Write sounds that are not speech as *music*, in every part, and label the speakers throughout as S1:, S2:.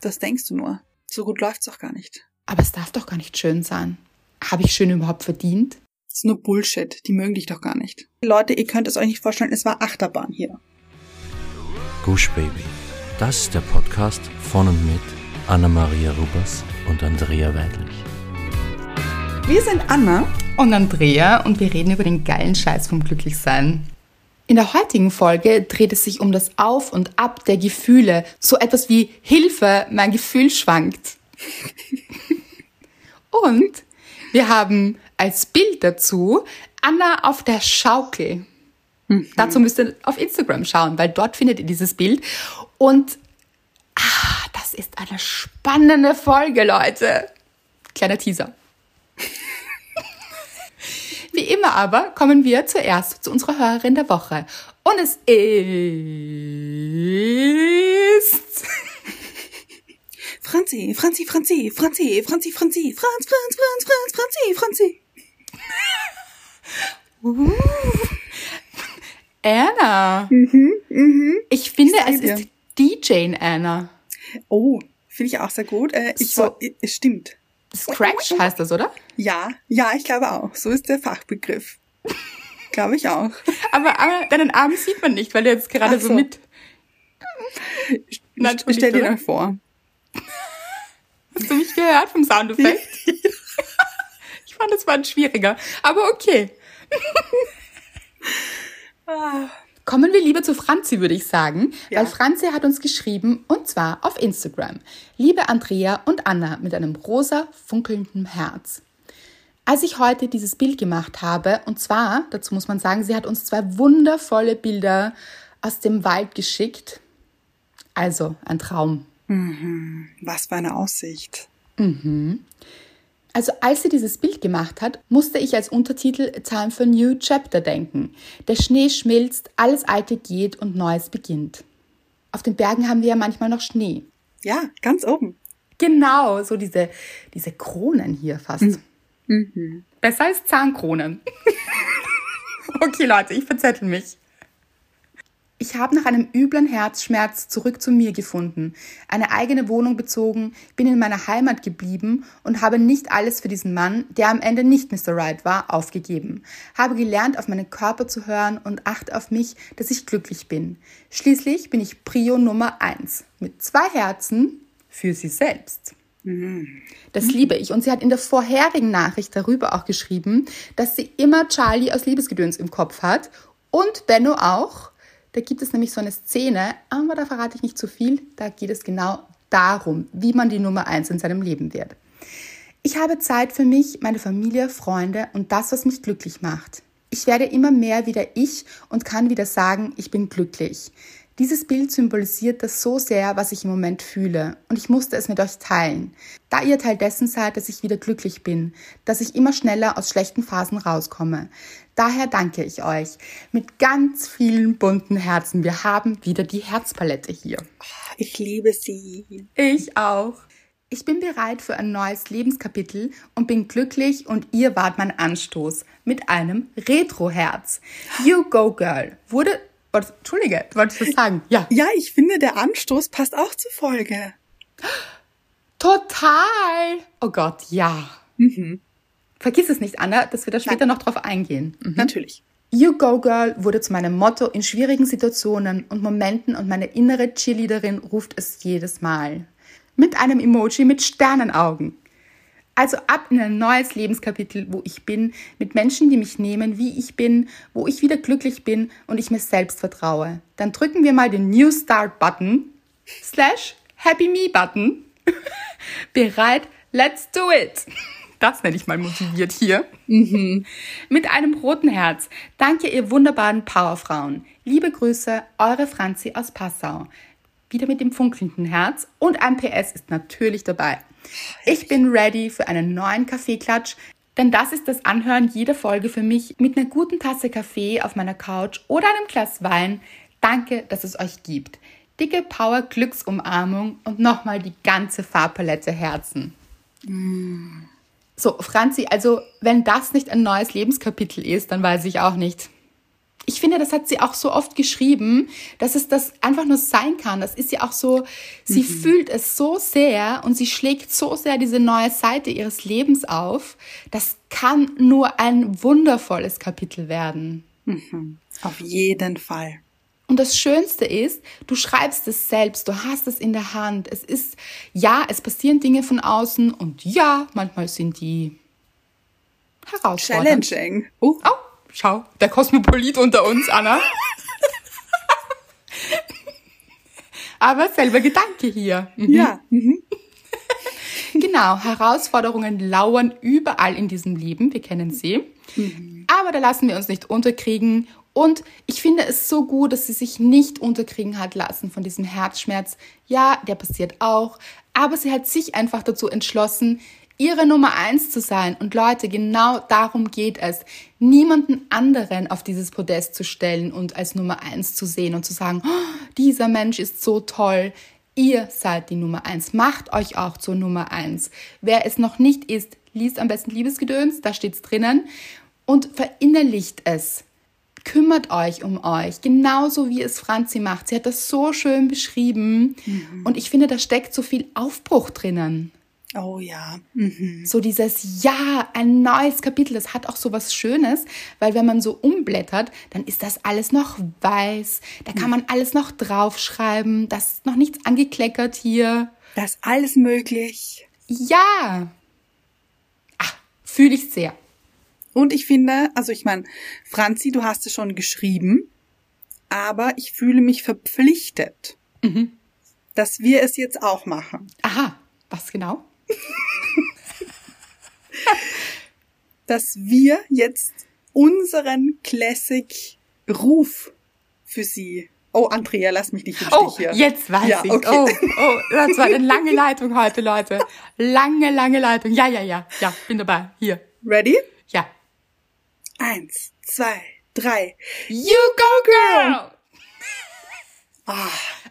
S1: Das denkst du nur. So gut läuft's doch gar nicht.
S2: Aber es darf doch gar nicht schön sein. Habe ich schön überhaupt verdient?
S1: Das ist nur Bullshit. Die mögen dich doch gar nicht. Leute, ihr könnt es euch nicht vorstellen, es war Achterbahn hier.
S3: Gush Baby. Das ist der Podcast von und mit Anna-Maria Rubers und Andrea Weidlich.
S1: Wir sind Anna.
S2: Und Andrea und wir reden über den geilen Scheiß vom Glücklichsein. In der heutigen Folge dreht es sich um das Auf und Ab der Gefühle. So etwas wie Hilfe, mein Gefühl schwankt. *laughs* und wir haben als Bild dazu Anna auf der Schaukel. Mhm. Dazu müsst ihr auf Instagram schauen, weil dort findet ihr dieses Bild. Und ah, das ist eine spannende Folge, Leute. Kleiner Teaser. *laughs* Wie immer aber kommen wir zuerst zu unserer Hörerin der Woche. Und es ist... *laughs*
S1: Franzi, Franzi, Franzi, Franzi, Franzi, Franzi, Franz, Franz, Franz, Franz, Franzi, Franzi. *laughs*
S2: Uh. Anna. Mhm, mhm. Ich finde, ich es dir. ist DJ Anna.
S1: Oh, finde ich auch sehr gut. Äh, ich so, war, es stimmt.
S2: Scratch heißt das, oder?
S1: Ja, ja, ich glaube auch. So ist der Fachbegriff. *laughs* glaube ich auch.
S2: Aber, aber deinen Arm sieht man nicht, weil er jetzt gerade so. so. mit.
S1: Nein, stell dir mal vor. *laughs*
S2: Hast du mich gehört vom Soundeffekt? *laughs* ich fand, es war ein schwieriger. Aber okay. Kommen wir lieber zu Franzi, würde ich sagen, ja. weil Franzi hat uns geschrieben und zwar auf Instagram. Liebe Andrea und Anna mit einem rosa funkelnden Herz. Als ich heute dieses Bild gemacht habe, und zwar, dazu muss man sagen, sie hat uns zwei wundervolle Bilder aus dem Wald geschickt. Also ein Traum.
S1: Mhm. Was für eine Aussicht.
S2: Mhm. Also als sie dieses Bild gemacht hat, musste ich als Untertitel Time for New Chapter denken. Der Schnee schmilzt, alles Alte geht und Neues beginnt. Auf den Bergen haben wir ja manchmal noch Schnee.
S1: Ja, ganz oben.
S2: Genau, so diese, diese Kronen hier fast. Mhm. Mhm. Besser als Zahnkronen. *laughs* okay, Leute, ich verzettel mich. Ich habe nach einem üblen Herzschmerz zurück zu mir gefunden, eine eigene Wohnung bezogen, bin in meiner Heimat geblieben und habe nicht alles für diesen Mann, der am Ende nicht Mr. Right war, aufgegeben. Habe gelernt, auf meinen Körper zu hören und achte auf mich, dass ich glücklich bin. Schließlich bin ich Prio Nummer eins mit zwei Herzen für sie selbst. Das liebe ich. Und sie hat in der vorherigen Nachricht darüber auch geschrieben, dass sie immer Charlie aus Liebesgedöns im Kopf hat und Benno auch da gibt es nämlich so eine Szene, aber da verrate ich nicht zu viel. Da geht es genau darum, wie man die Nummer eins in seinem Leben wird. Ich habe Zeit für mich, meine Familie, Freunde und das, was mich glücklich macht. Ich werde immer mehr wieder ich und kann wieder sagen, ich bin glücklich. Dieses Bild symbolisiert das so sehr, was ich im Moment fühle, und ich musste es mit euch teilen, da ihr Teil dessen seid, dass ich wieder glücklich bin, dass ich immer schneller aus schlechten Phasen rauskomme. Daher danke ich euch mit ganz vielen bunten Herzen. Wir haben wieder die Herzpalette hier.
S1: Ich liebe sie.
S2: Ich auch. Ich bin bereit für ein neues Lebenskapitel und bin glücklich und ihr wart mein Anstoß mit einem Retro-Herz. You Go Girl wurde was, Entschuldige, wolltest du was sagen?
S1: Ja. Ja, ich finde, der Anstoß passt auch zur Folge.
S2: Total. Oh Gott, ja. Mhm. Vergiss es nicht, Anna, dass wir da später Nein. noch drauf eingehen.
S1: Mhm. Natürlich.
S2: You Go Girl wurde zu meinem Motto in schwierigen Situationen und Momenten und meine innere Cheerleaderin ruft es jedes Mal. Mit einem Emoji mit Sternenaugen. Also ab in ein neues Lebenskapitel, wo ich bin, mit Menschen, die mich nehmen, wie ich bin, wo ich wieder glücklich bin und ich mir selbst vertraue. Dann drücken wir mal den New Start Button slash Happy Me Button. *laughs* Bereit? Let's do it! Das nenne ich mal motiviert hier. Mhm. Mit einem roten Herz. Danke, ihr wunderbaren Powerfrauen. Liebe Grüße, eure Franzi aus Passau. Wieder mit dem funkelnden Herz und ein PS ist natürlich dabei. Ich bin ready für einen neuen Kaffeeklatsch, denn das ist das Anhören jeder Folge für mich mit einer guten Tasse Kaffee auf meiner Couch oder einem Glas Wein. Danke, dass es euch gibt. Dicke Power Glücksumarmung und nochmal die ganze Farbpalette Herzen. Mm. So, Franzi, also wenn das nicht ein neues Lebenskapitel ist, dann weiß ich auch nicht. Ich finde, das hat sie auch so oft geschrieben, dass es das einfach nur sein kann. Das ist ja auch so, sie mhm. fühlt es so sehr und sie schlägt so sehr diese neue Seite ihres Lebens auf. Das kann nur ein wundervolles Kapitel werden.
S1: Mhm. Auf jeden Fall.
S2: Und das Schönste ist, du schreibst es selbst, du hast es in der Hand. Es ist, ja, es passieren Dinge von außen und ja, manchmal sind die herausfordernd.
S1: Challenging.
S2: Oh, oh schau, der Kosmopolit unter uns, Anna. Aber selber Gedanke hier.
S1: Mhm. Ja. Mhm.
S2: genau, Herausforderungen lauern überall in diesem Leben, wir kennen sie. Mhm. Aber da lassen wir uns nicht unterkriegen. Und ich finde es so gut, dass sie sich nicht unterkriegen hat lassen von diesem Herzschmerz. Ja, der passiert auch. Aber sie hat sich einfach dazu entschlossen, ihre Nummer eins zu sein. Und Leute, genau darum geht es. Niemanden anderen auf dieses Podest zu stellen und als Nummer eins zu sehen und zu sagen, oh, dieser Mensch ist so toll. Ihr seid die Nummer eins. Macht euch auch zur Nummer eins. Wer es noch nicht ist, liest am besten Liebesgedöns, da steht's drinnen und verinnerlicht es. Kümmert euch um euch, genauso wie es Franzi macht. Sie hat das so schön beschrieben mhm. und ich finde, da steckt so viel Aufbruch drinnen.
S1: Oh ja. Mhm.
S2: So dieses Ja, ein neues Kapitel, das hat auch so was Schönes, weil wenn man so umblättert, dann ist das alles noch weiß. Da kann man alles noch draufschreiben. Da ist noch nichts angekleckert hier.
S1: Da ist alles möglich.
S2: Ja. Ach, fühle ich sehr.
S1: Und ich finde, also ich meine, Franzi, du hast es schon geschrieben, aber ich fühle mich verpflichtet, mhm. dass wir es jetzt auch machen.
S2: Aha, was genau?
S1: Dass wir jetzt unseren Classic-Ruf für sie. Oh, Andrea, lass mich nicht im
S2: oh,
S1: hier.
S2: Jetzt weiß ja, ich. Okay. Oh, oh, das war eine lange Leitung heute, Leute. Lange, lange Leitung. Ja, ja, ja. Ja, bin dabei. Hier.
S1: Ready?
S2: Ja.
S1: Eins, zwei, drei.
S2: You go, girl!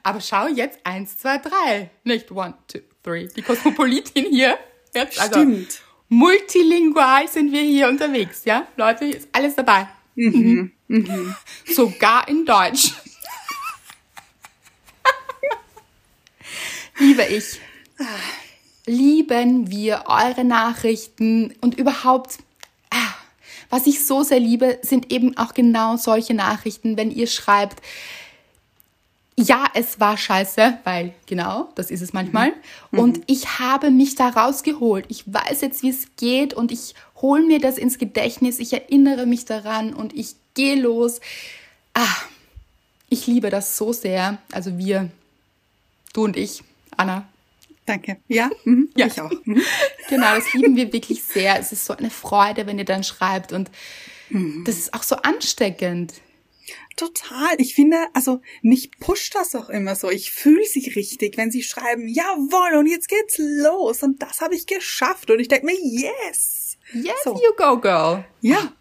S2: Aber schau jetzt eins, zwei, drei. Nicht one, two, three. Die Kosmopolitin hier.
S1: Jetzt also Stimmt.
S2: multilingual sind wir hier unterwegs, ja? Leute, ist alles dabei. Mhm. Mhm. *laughs* Sogar in Deutsch. *laughs* Liebe ich, lieben wir eure Nachrichten und überhaupt, ah, was ich so sehr liebe, sind eben auch genau solche Nachrichten, wenn ihr schreibt, ja, es war scheiße, weil genau, das ist es manchmal. Mhm. Und ich habe mich da rausgeholt. Ich weiß jetzt, wie es geht und ich hole mir das ins Gedächtnis. Ich erinnere mich daran und ich gehe los. Ah, ich liebe das so sehr. Also wir, du und ich, Anna.
S1: Danke. Ja, mhm. ja. ich auch. Mhm. *laughs*
S2: Genau, das lieben wir wirklich sehr. Es ist so eine Freude, wenn ihr dann schreibt und mhm. das ist auch so ansteckend.
S1: Total. Ich finde, also mich pusht das auch immer so. Ich fühle sie richtig, wenn sie schreiben, jawohl, und jetzt geht's los. Und das habe ich geschafft. Und ich denke mir, yes.
S2: Yes, so. you go, girl.
S1: Ja.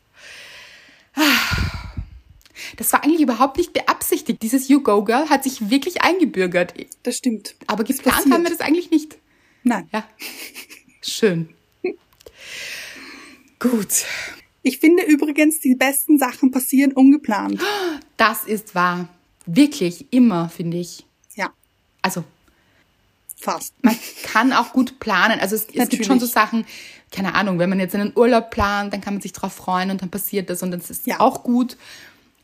S2: Das war eigentlich überhaupt nicht beabsichtigt. Dieses You Go Girl hat sich wirklich eingebürgert.
S1: Das stimmt.
S2: Aber geplant haben wir das eigentlich nicht.
S1: Nein.
S2: Ja. Schön. *laughs* Gut.
S1: Ich finde übrigens, die besten Sachen passieren ungeplant.
S2: Das ist wahr. Wirklich, immer, finde ich.
S1: Ja.
S2: Also.
S1: Fast.
S2: Man kann auch gut planen. Also es, es gibt schon so Sachen, keine Ahnung, wenn man jetzt einen Urlaub plant, dann kann man sich darauf freuen und dann passiert das und das ist ja. auch gut.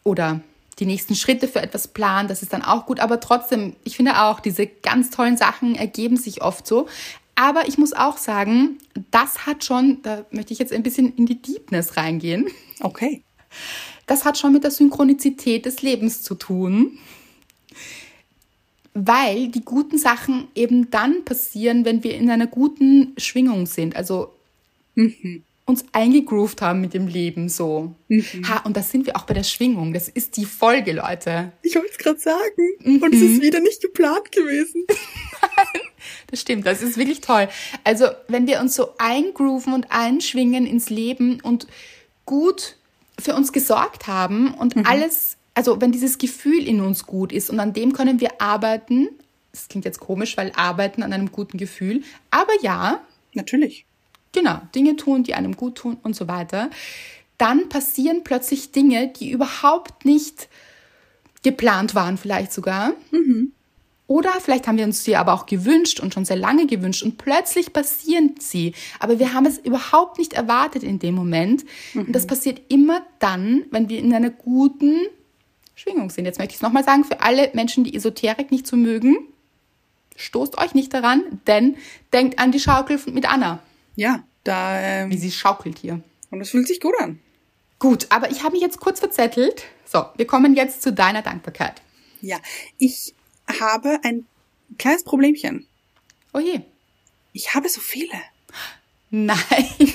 S2: Oder die nächsten Schritte für etwas planen, das ist dann auch gut. Aber trotzdem, ich finde auch, diese ganz tollen Sachen ergeben sich oft so. Aber ich muss auch sagen, das hat schon, da möchte ich jetzt ein bisschen in die Deepness reingehen.
S1: Okay.
S2: Das hat schon mit der Synchronizität des Lebens zu tun. Weil die guten Sachen eben dann passieren, wenn wir in einer guten Schwingung sind. Also mhm. uns eingegroovt haben mit dem Leben so. Mhm. Ha, und das sind wir auch bei der Schwingung. Das ist die Folge, Leute.
S1: Ich wollte es gerade sagen. Mhm. Und es ist wieder nicht geplant gewesen. *laughs*
S2: Das stimmt, das ist wirklich toll. Also, wenn wir uns so eingrooven und einschwingen ins Leben und gut für uns gesorgt haben und mhm. alles, also wenn dieses Gefühl in uns gut ist und an dem können wir arbeiten, das klingt jetzt komisch, weil arbeiten an einem guten Gefühl, aber ja.
S1: Natürlich.
S2: Genau, Dinge tun, die einem gut tun und so weiter. dann passieren plötzlich Dinge, die überhaupt nicht geplant waren, vielleicht sogar. Mhm. Oder vielleicht haben wir uns sie aber auch gewünscht und schon sehr lange gewünscht und plötzlich passieren sie. Aber wir haben es überhaupt nicht erwartet in dem Moment. Mhm. Und das passiert immer dann, wenn wir in einer guten Schwingung sind. Jetzt möchte ich es nochmal sagen, für alle Menschen, die Esoterik nicht so mögen, stoßt euch nicht daran, denn denkt an die Schaukel mit Anna.
S1: Ja, da. Ähm,
S2: Wie sie schaukelt hier.
S1: Und es fühlt sich gut an.
S2: Gut, aber ich habe mich jetzt kurz verzettelt. So, wir kommen jetzt zu deiner Dankbarkeit.
S1: Ja, ich habe ein kleines Problemchen.
S2: Oh je.
S1: Ich habe so viele.
S2: Nein. *laughs*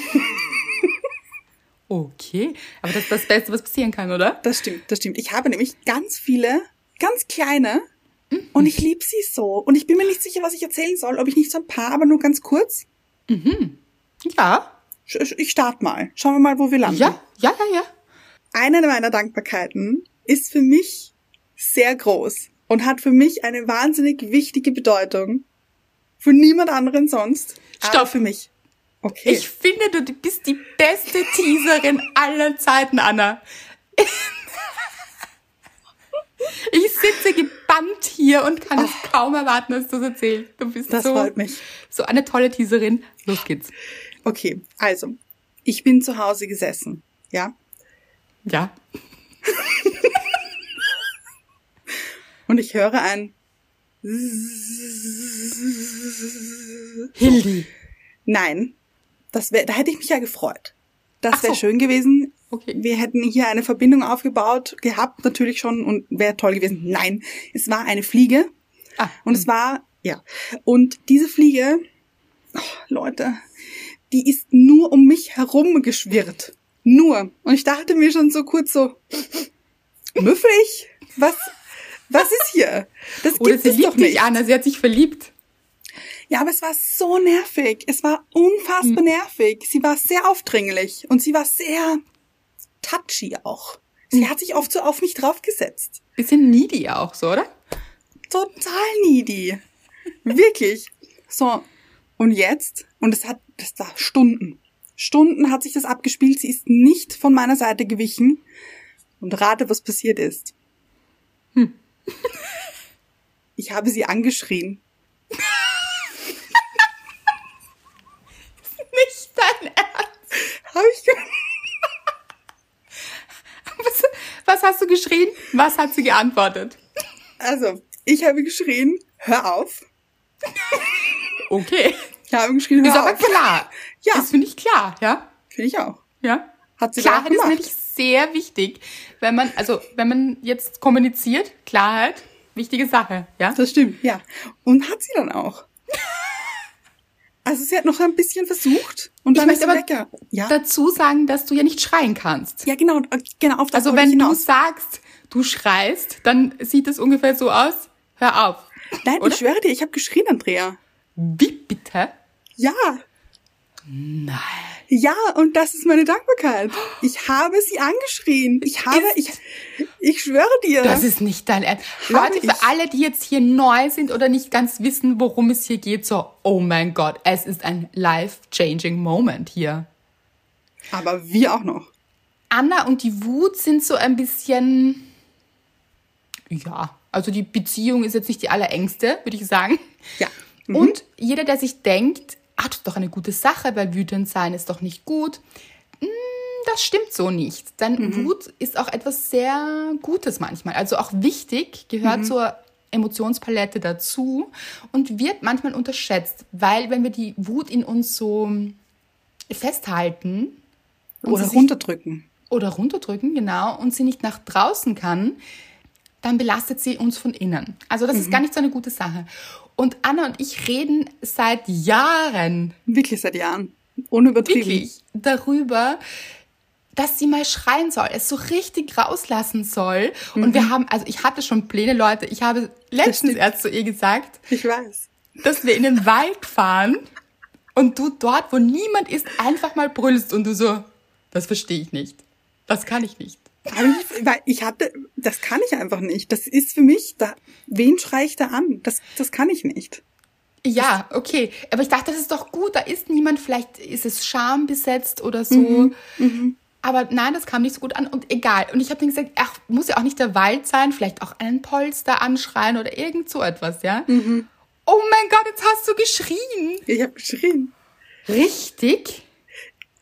S2: okay, aber das ist das Beste, was passieren kann, oder?
S1: Das stimmt, das stimmt. Ich habe nämlich ganz viele, ganz kleine mhm. und ich liebe sie so. Und ich bin mir nicht sicher, was ich erzählen soll, ob ich nicht so ein paar, aber nur ganz kurz.
S2: Mhm. Ja.
S1: Ich starte mal. Schauen wir mal, wo wir landen.
S2: Ja, ja, ja, ja.
S1: Eine meiner Dankbarkeiten ist für mich sehr groß und hat für mich eine wahnsinnig wichtige Bedeutung. Für niemand anderen sonst.
S2: Stopp.
S1: für mich.
S2: Okay. Ich finde, du bist die beste Teaserin aller Zeiten, Anna. Ich sitze gebannt hier und kann oh. es kaum erwarten, dass du es erzählst. Du bist
S1: das
S2: so,
S1: freut mich.
S2: so eine tolle Teaserin. Los geht's.
S1: Okay, also, ich bin zu Hause gesessen, ja?
S2: Ja. *laughs*
S1: Und ich höre ein
S2: Hildi.
S1: Nein, das wär, da hätte ich mich ja gefreut. Das wäre so. schön gewesen.
S2: Okay.
S1: Wir hätten hier eine Verbindung aufgebaut, gehabt natürlich schon und wäre toll gewesen. Nein, es war eine Fliege.
S2: Ah,
S1: und es hm. war, ja. Und diese Fliege, oh, Leute, die ist nur um mich herum geschwirrt. Nur. Und ich dachte mir schon so kurz so, *laughs* müffelig? Was, was ist hier?
S2: Das gibt Oder sie es liebt doch nicht. dich, Anna, sie hat sich verliebt.
S1: Ja, aber es war so nervig. Es war unfassbar hm. nervig. Sie war sehr aufdringlich und sie war sehr touchy auch. Sie hm. hat sich oft so auf mich draufgesetzt.
S2: Bisschen needy auch, so, oder?
S1: Total needy. Wirklich. So. Und jetzt, und es hat, das war Stunden. Stunden hat sich das abgespielt. Sie ist nicht von meiner Seite gewichen. Und rate, was passiert ist. Hm. Ich habe sie angeschrien. *laughs*
S2: nicht dein Ernst.
S1: Habe ich *laughs*
S2: was, was hast du geschrien? Was hat sie geantwortet?
S1: Also, ich habe geschrien, hör auf. *laughs*
S2: Okay.
S1: Ich habe geschrien, hör
S2: ist
S1: auf.
S2: Ist aber klar.
S1: Ja.
S2: Das finde ich klar, ja?
S1: Finde ich auch.
S2: Ja.
S1: Hat sie
S2: Klarheit ist nämlich sehr wichtig, wenn man, also, wenn man jetzt kommuniziert, Klarheit, wichtige Sache, ja?
S1: Das stimmt, ja. Und hat sie dann auch. *laughs* Also sie hat noch ein bisschen versucht und dann
S2: ich möchte aber lecker. Ja? dazu sagen, dass du ja nicht schreien kannst.
S1: Ja, genau, genau auf das
S2: Also wenn du sagst, du schreist, dann sieht es ungefähr so aus. Hör auf.
S1: Nein, oder? ich schwöre dir, ich habe geschrien, Andrea.
S2: Wie bitte?
S1: Ja.
S2: Nein.
S1: Ja, und das ist meine Dankbarkeit. Ich habe sie angeschrien. Ich habe, ich, ich schwöre dir.
S2: Das ist nicht dein Ernst. Leute, für alle, die jetzt hier neu sind oder nicht ganz wissen, worum es hier geht, so, oh mein Gott, es ist ein life-changing Moment hier.
S1: Aber wir auch noch.
S2: Anna und die Wut sind so ein bisschen, ja, also die Beziehung ist jetzt nicht die allerengste, würde ich sagen.
S1: Ja.
S2: Mhm. Und jeder, der sich denkt, ah, das ist doch eine gute Sache, weil wütend sein ist doch nicht gut. Hm, das stimmt so nicht. Denn mhm. Wut ist auch etwas sehr Gutes manchmal. Also auch wichtig, gehört mhm. zur Emotionspalette dazu und wird manchmal unterschätzt, weil wenn wir die Wut in uns so festhalten
S1: oder runterdrücken.
S2: Oder runterdrücken, genau, und sie nicht nach draußen kann, dann belastet sie uns von innen. Also das mhm. ist gar nicht so eine gute Sache. Und Anna und ich reden seit Jahren.
S1: Wirklich seit Jahren. Unübertrieben. Wirklich
S2: darüber, dass sie mal schreien soll, es so richtig rauslassen soll. Mhm. Und wir haben, also ich hatte schon Pläne, Leute. Ich habe letztens erst zu ihr gesagt.
S1: Ich weiß.
S2: Dass wir in den Wald fahren und du dort, wo niemand ist, einfach mal brüllst und du so, das verstehe ich nicht. Das kann ich nicht.
S1: Ich, weil ich hatte, das kann ich einfach nicht. Das ist für mich, da, wen schreie ich da an? Das, das kann ich nicht.
S2: Ja, okay. Aber ich dachte, das ist doch gut. Da ist niemand. Vielleicht ist es schambesetzt oder so. Mhm,
S1: mhm.
S2: Aber nein, das kam nicht so gut an und egal. Und ich habe mir gesagt, ach, muss ja auch nicht der Wald sein, vielleicht auch einen Polster anschreien oder irgend so etwas, ja? Mhm. Oh mein Gott, jetzt hast du geschrien.
S1: Ich habe geschrien.
S2: Richtig?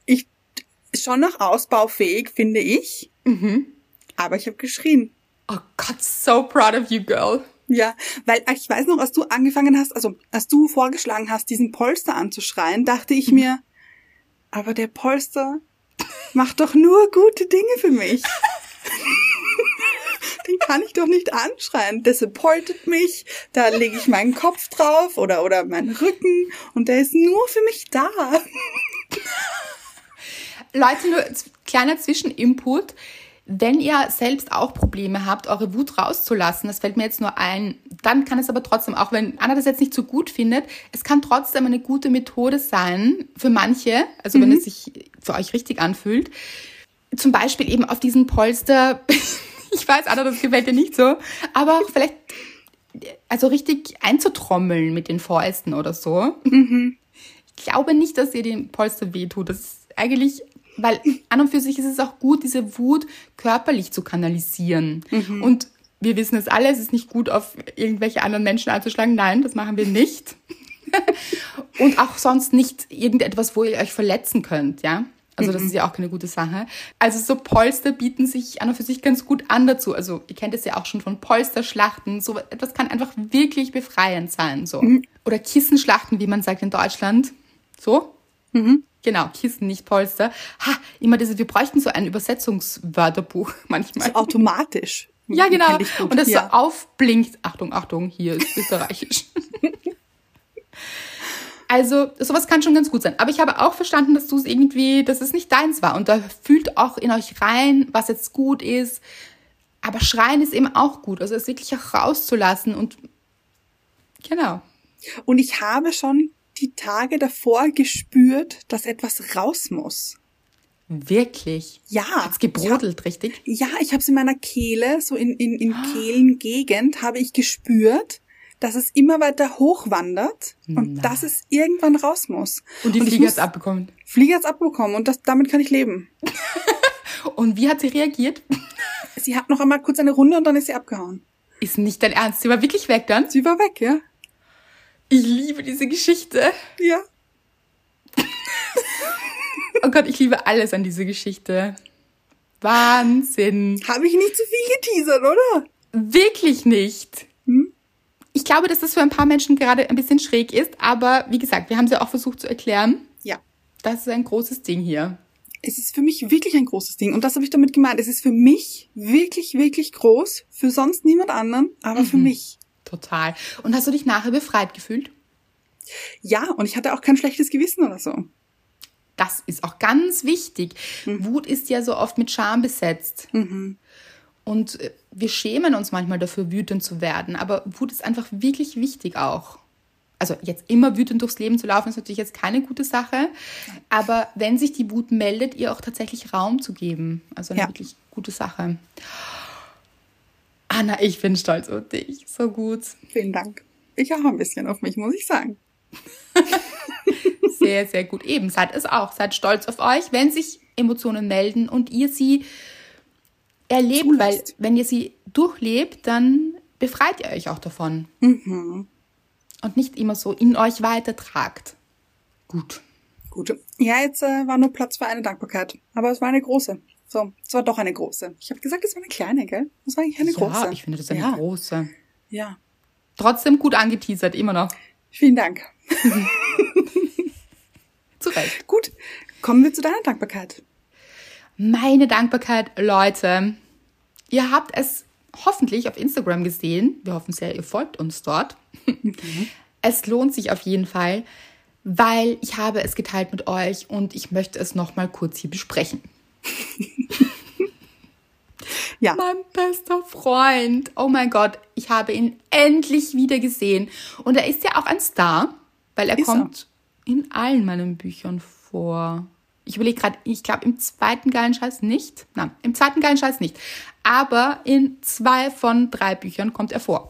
S1: Ich schon noch ausbaufähig, finde ich. Mhm. Aber ich habe geschrien.
S2: Oh Gott, so proud of you, girl.
S1: Ja, weil ich weiß noch, als du angefangen hast, also als du vorgeschlagen hast, diesen Polster anzuschreien, dachte ich mhm. mir, aber der Polster macht doch nur gute Dinge für mich. *laughs* Den kann ich doch nicht anschreien. Der supportet mich, da lege ich meinen Kopf drauf oder, oder meinen Rücken und der ist nur für mich da. *laughs*
S2: Leute, nur kleiner Zwischeninput wenn ihr selbst auch Probleme habt, eure Wut rauszulassen, das fällt mir jetzt nur ein, dann kann es aber trotzdem, auch wenn Anna das jetzt nicht so gut findet, es kann trotzdem eine gute Methode sein für manche, also mhm. wenn es sich für euch richtig anfühlt. Zum Beispiel eben auf diesen Polster, *laughs* ich weiß, Anna, das gefällt dir nicht so, aber auch vielleicht, also richtig einzutrommeln mit den Fäusten oder so. Mhm. Ich glaube nicht, dass ihr den Polster wehtut. Das ist eigentlich weil an und für sich ist es auch gut, diese Wut körperlich zu kanalisieren. Mhm. Und wir wissen es alle, es ist nicht gut, auf irgendwelche anderen Menschen einzuschlagen. Nein, das machen wir nicht. *laughs* und auch sonst nicht irgendetwas, wo ihr euch verletzen könnt, ja. Also das mhm. ist ja auch keine gute Sache. Also so Polster bieten sich an und für sich ganz gut an dazu. Also ihr kennt es ja auch schon von Polsterschlachten. So etwas kann einfach wirklich befreiend sein. So. Mhm. Oder Kissenschlachten, wie man sagt in Deutschland. So. Mhm. Genau, Kissen, nicht Polster. Ha, immer diese, wir bräuchten so ein Übersetzungswörterbuch *laughs* manchmal.
S1: So automatisch.
S2: Ja, genau. Und das ja. so aufblinkt. Achtung, Achtung, hier ist österreichisch. *laughs* also, sowas kann schon ganz gut sein. Aber ich habe auch verstanden, dass du es irgendwie, dass es nicht deins war. Und da fühlt auch in euch rein, was jetzt gut ist. Aber schreien ist eben auch gut. Also es wirklich auch rauszulassen und genau.
S1: Und ich habe schon die Tage davor gespürt, dass etwas raus muss.
S2: Wirklich?
S1: Ja.
S2: Hat's gebrodelt,
S1: hab,
S2: richtig?
S1: Ja, ich habe es in meiner Kehle, so in, in, in oh. Kehlengegend, habe ich gespürt, dass es immer weiter hochwandert und Na. dass es irgendwann raus muss.
S2: Und die Flieger hat's abbekommen.
S1: Flieger hat's abbekommen und das, damit kann ich leben. *laughs*
S2: und wie hat sie reagiert?
S1: sie hat noch einmal kurz eine Runde und dann ist sie abgehauen.
S2: Ist nicht dein Ernst? Sie war wirklich weg dann?
S1: Sie war weg, ja.
S2: Ich liebe diese Geschichte.
S1: Ja. *laughs*
S2: oh Gott, ich liebe alles an dieser Geschichte. Wahnsinn.
S1: Habe ich nicht zu viel geteasert, oder?
S2: Wirklich nicht. Hm? Ich glaube, dass das für ein paar Menschen gerade ein bisschen schräg ist, aber wie gesagt, wir haben es ja auch versucht zu erklären.
S1: Ja.
S2: Das ist ein großes Ding hier.
S1: Es ist für mich wirklich ein großes Ding. Und das habe ich damit gemeint. Es ist für mich wirklich, wirklich groß. Für sonst niemand anderen, aber mhm. für mich.
S2: Total. Und hast du dich nachher befreit gefühlt?
S1: Ja, und ich hatte auch kein schlechtes Gewissen oder so.
S2: Das ist auch ganz wichtig. Mhm. Wut ist ja so oft mit Scham besetzt. Mhm. Und äh, wir schämen uns manchmal dafür, wütend zu werden. Aber Wut ist einfach wirklich wichtig auch. Also jetzt immer wütend durchs Leben zu laufen, ist natürlich jetzt keine gute Sache. Aber wenn sich die Wut meldet, ihr auch tatsächlich Raum zu geben. Also eine ja. wirklich gute Sache. Anna, ich bin stolz auf dich. So gut.
S1: Vielen Dank. Ich auch ein bisschen auf mich, muss ich sagen. *laughs*
S2: sehr, sehr gut. Eben, seid es auch. Seid stolz auf euch, wenn sich Emotionen melden und ihr sie erlebt, Zulässt. weil wenn ihr sie durchlebt, dann befreit ihr euch auch davon. Mhm. Und nicht immer so in euch weitertragt. Gut.
S1: Gut. Ja, jetzt äh, war nur Platz für eine Dankbarkeit. Aber es war eine große. So, es war doch eine große. Ich habe gesagt, es war eine kleine, gell? Es war eigentlich eine ja, große.
S2: Ja, ich finde das eine ja. große.
S1: Ja.
S2: Trotzdem gut angeteasert, immer noch.
S1: Vielen Dank. *laughs*
S2: Zu Recht.
S1: Gut, kommen wir zu deiner Dankbarkeit.
S2: Meine Dankbarkeit, Leute. Ihr habt es hoffentlich auf Instagram gesehen. Wir hoffen sehr, ihr folgt uns dort. Mhm. *laughs* Es lohnt sich auf jeden Fall, weil ich habe es geteilt mit euch und ich möchte es noch mal kurz hier besprechen.
S1: Ja.
S2: Mein bester Freund. Oh mein Gott, ich habe ihn endlich wieder gesehen. Und er ist ja auch ein Star, weil er ist kommt er? in allen meinen Büchern vor. Ich überlege gerade, ich glaube im zweiten geilen Scheiß nicht. Nein, im zweiten geilen Scheiß nicht. Aber in zwei von drei Büchern kommt er vor.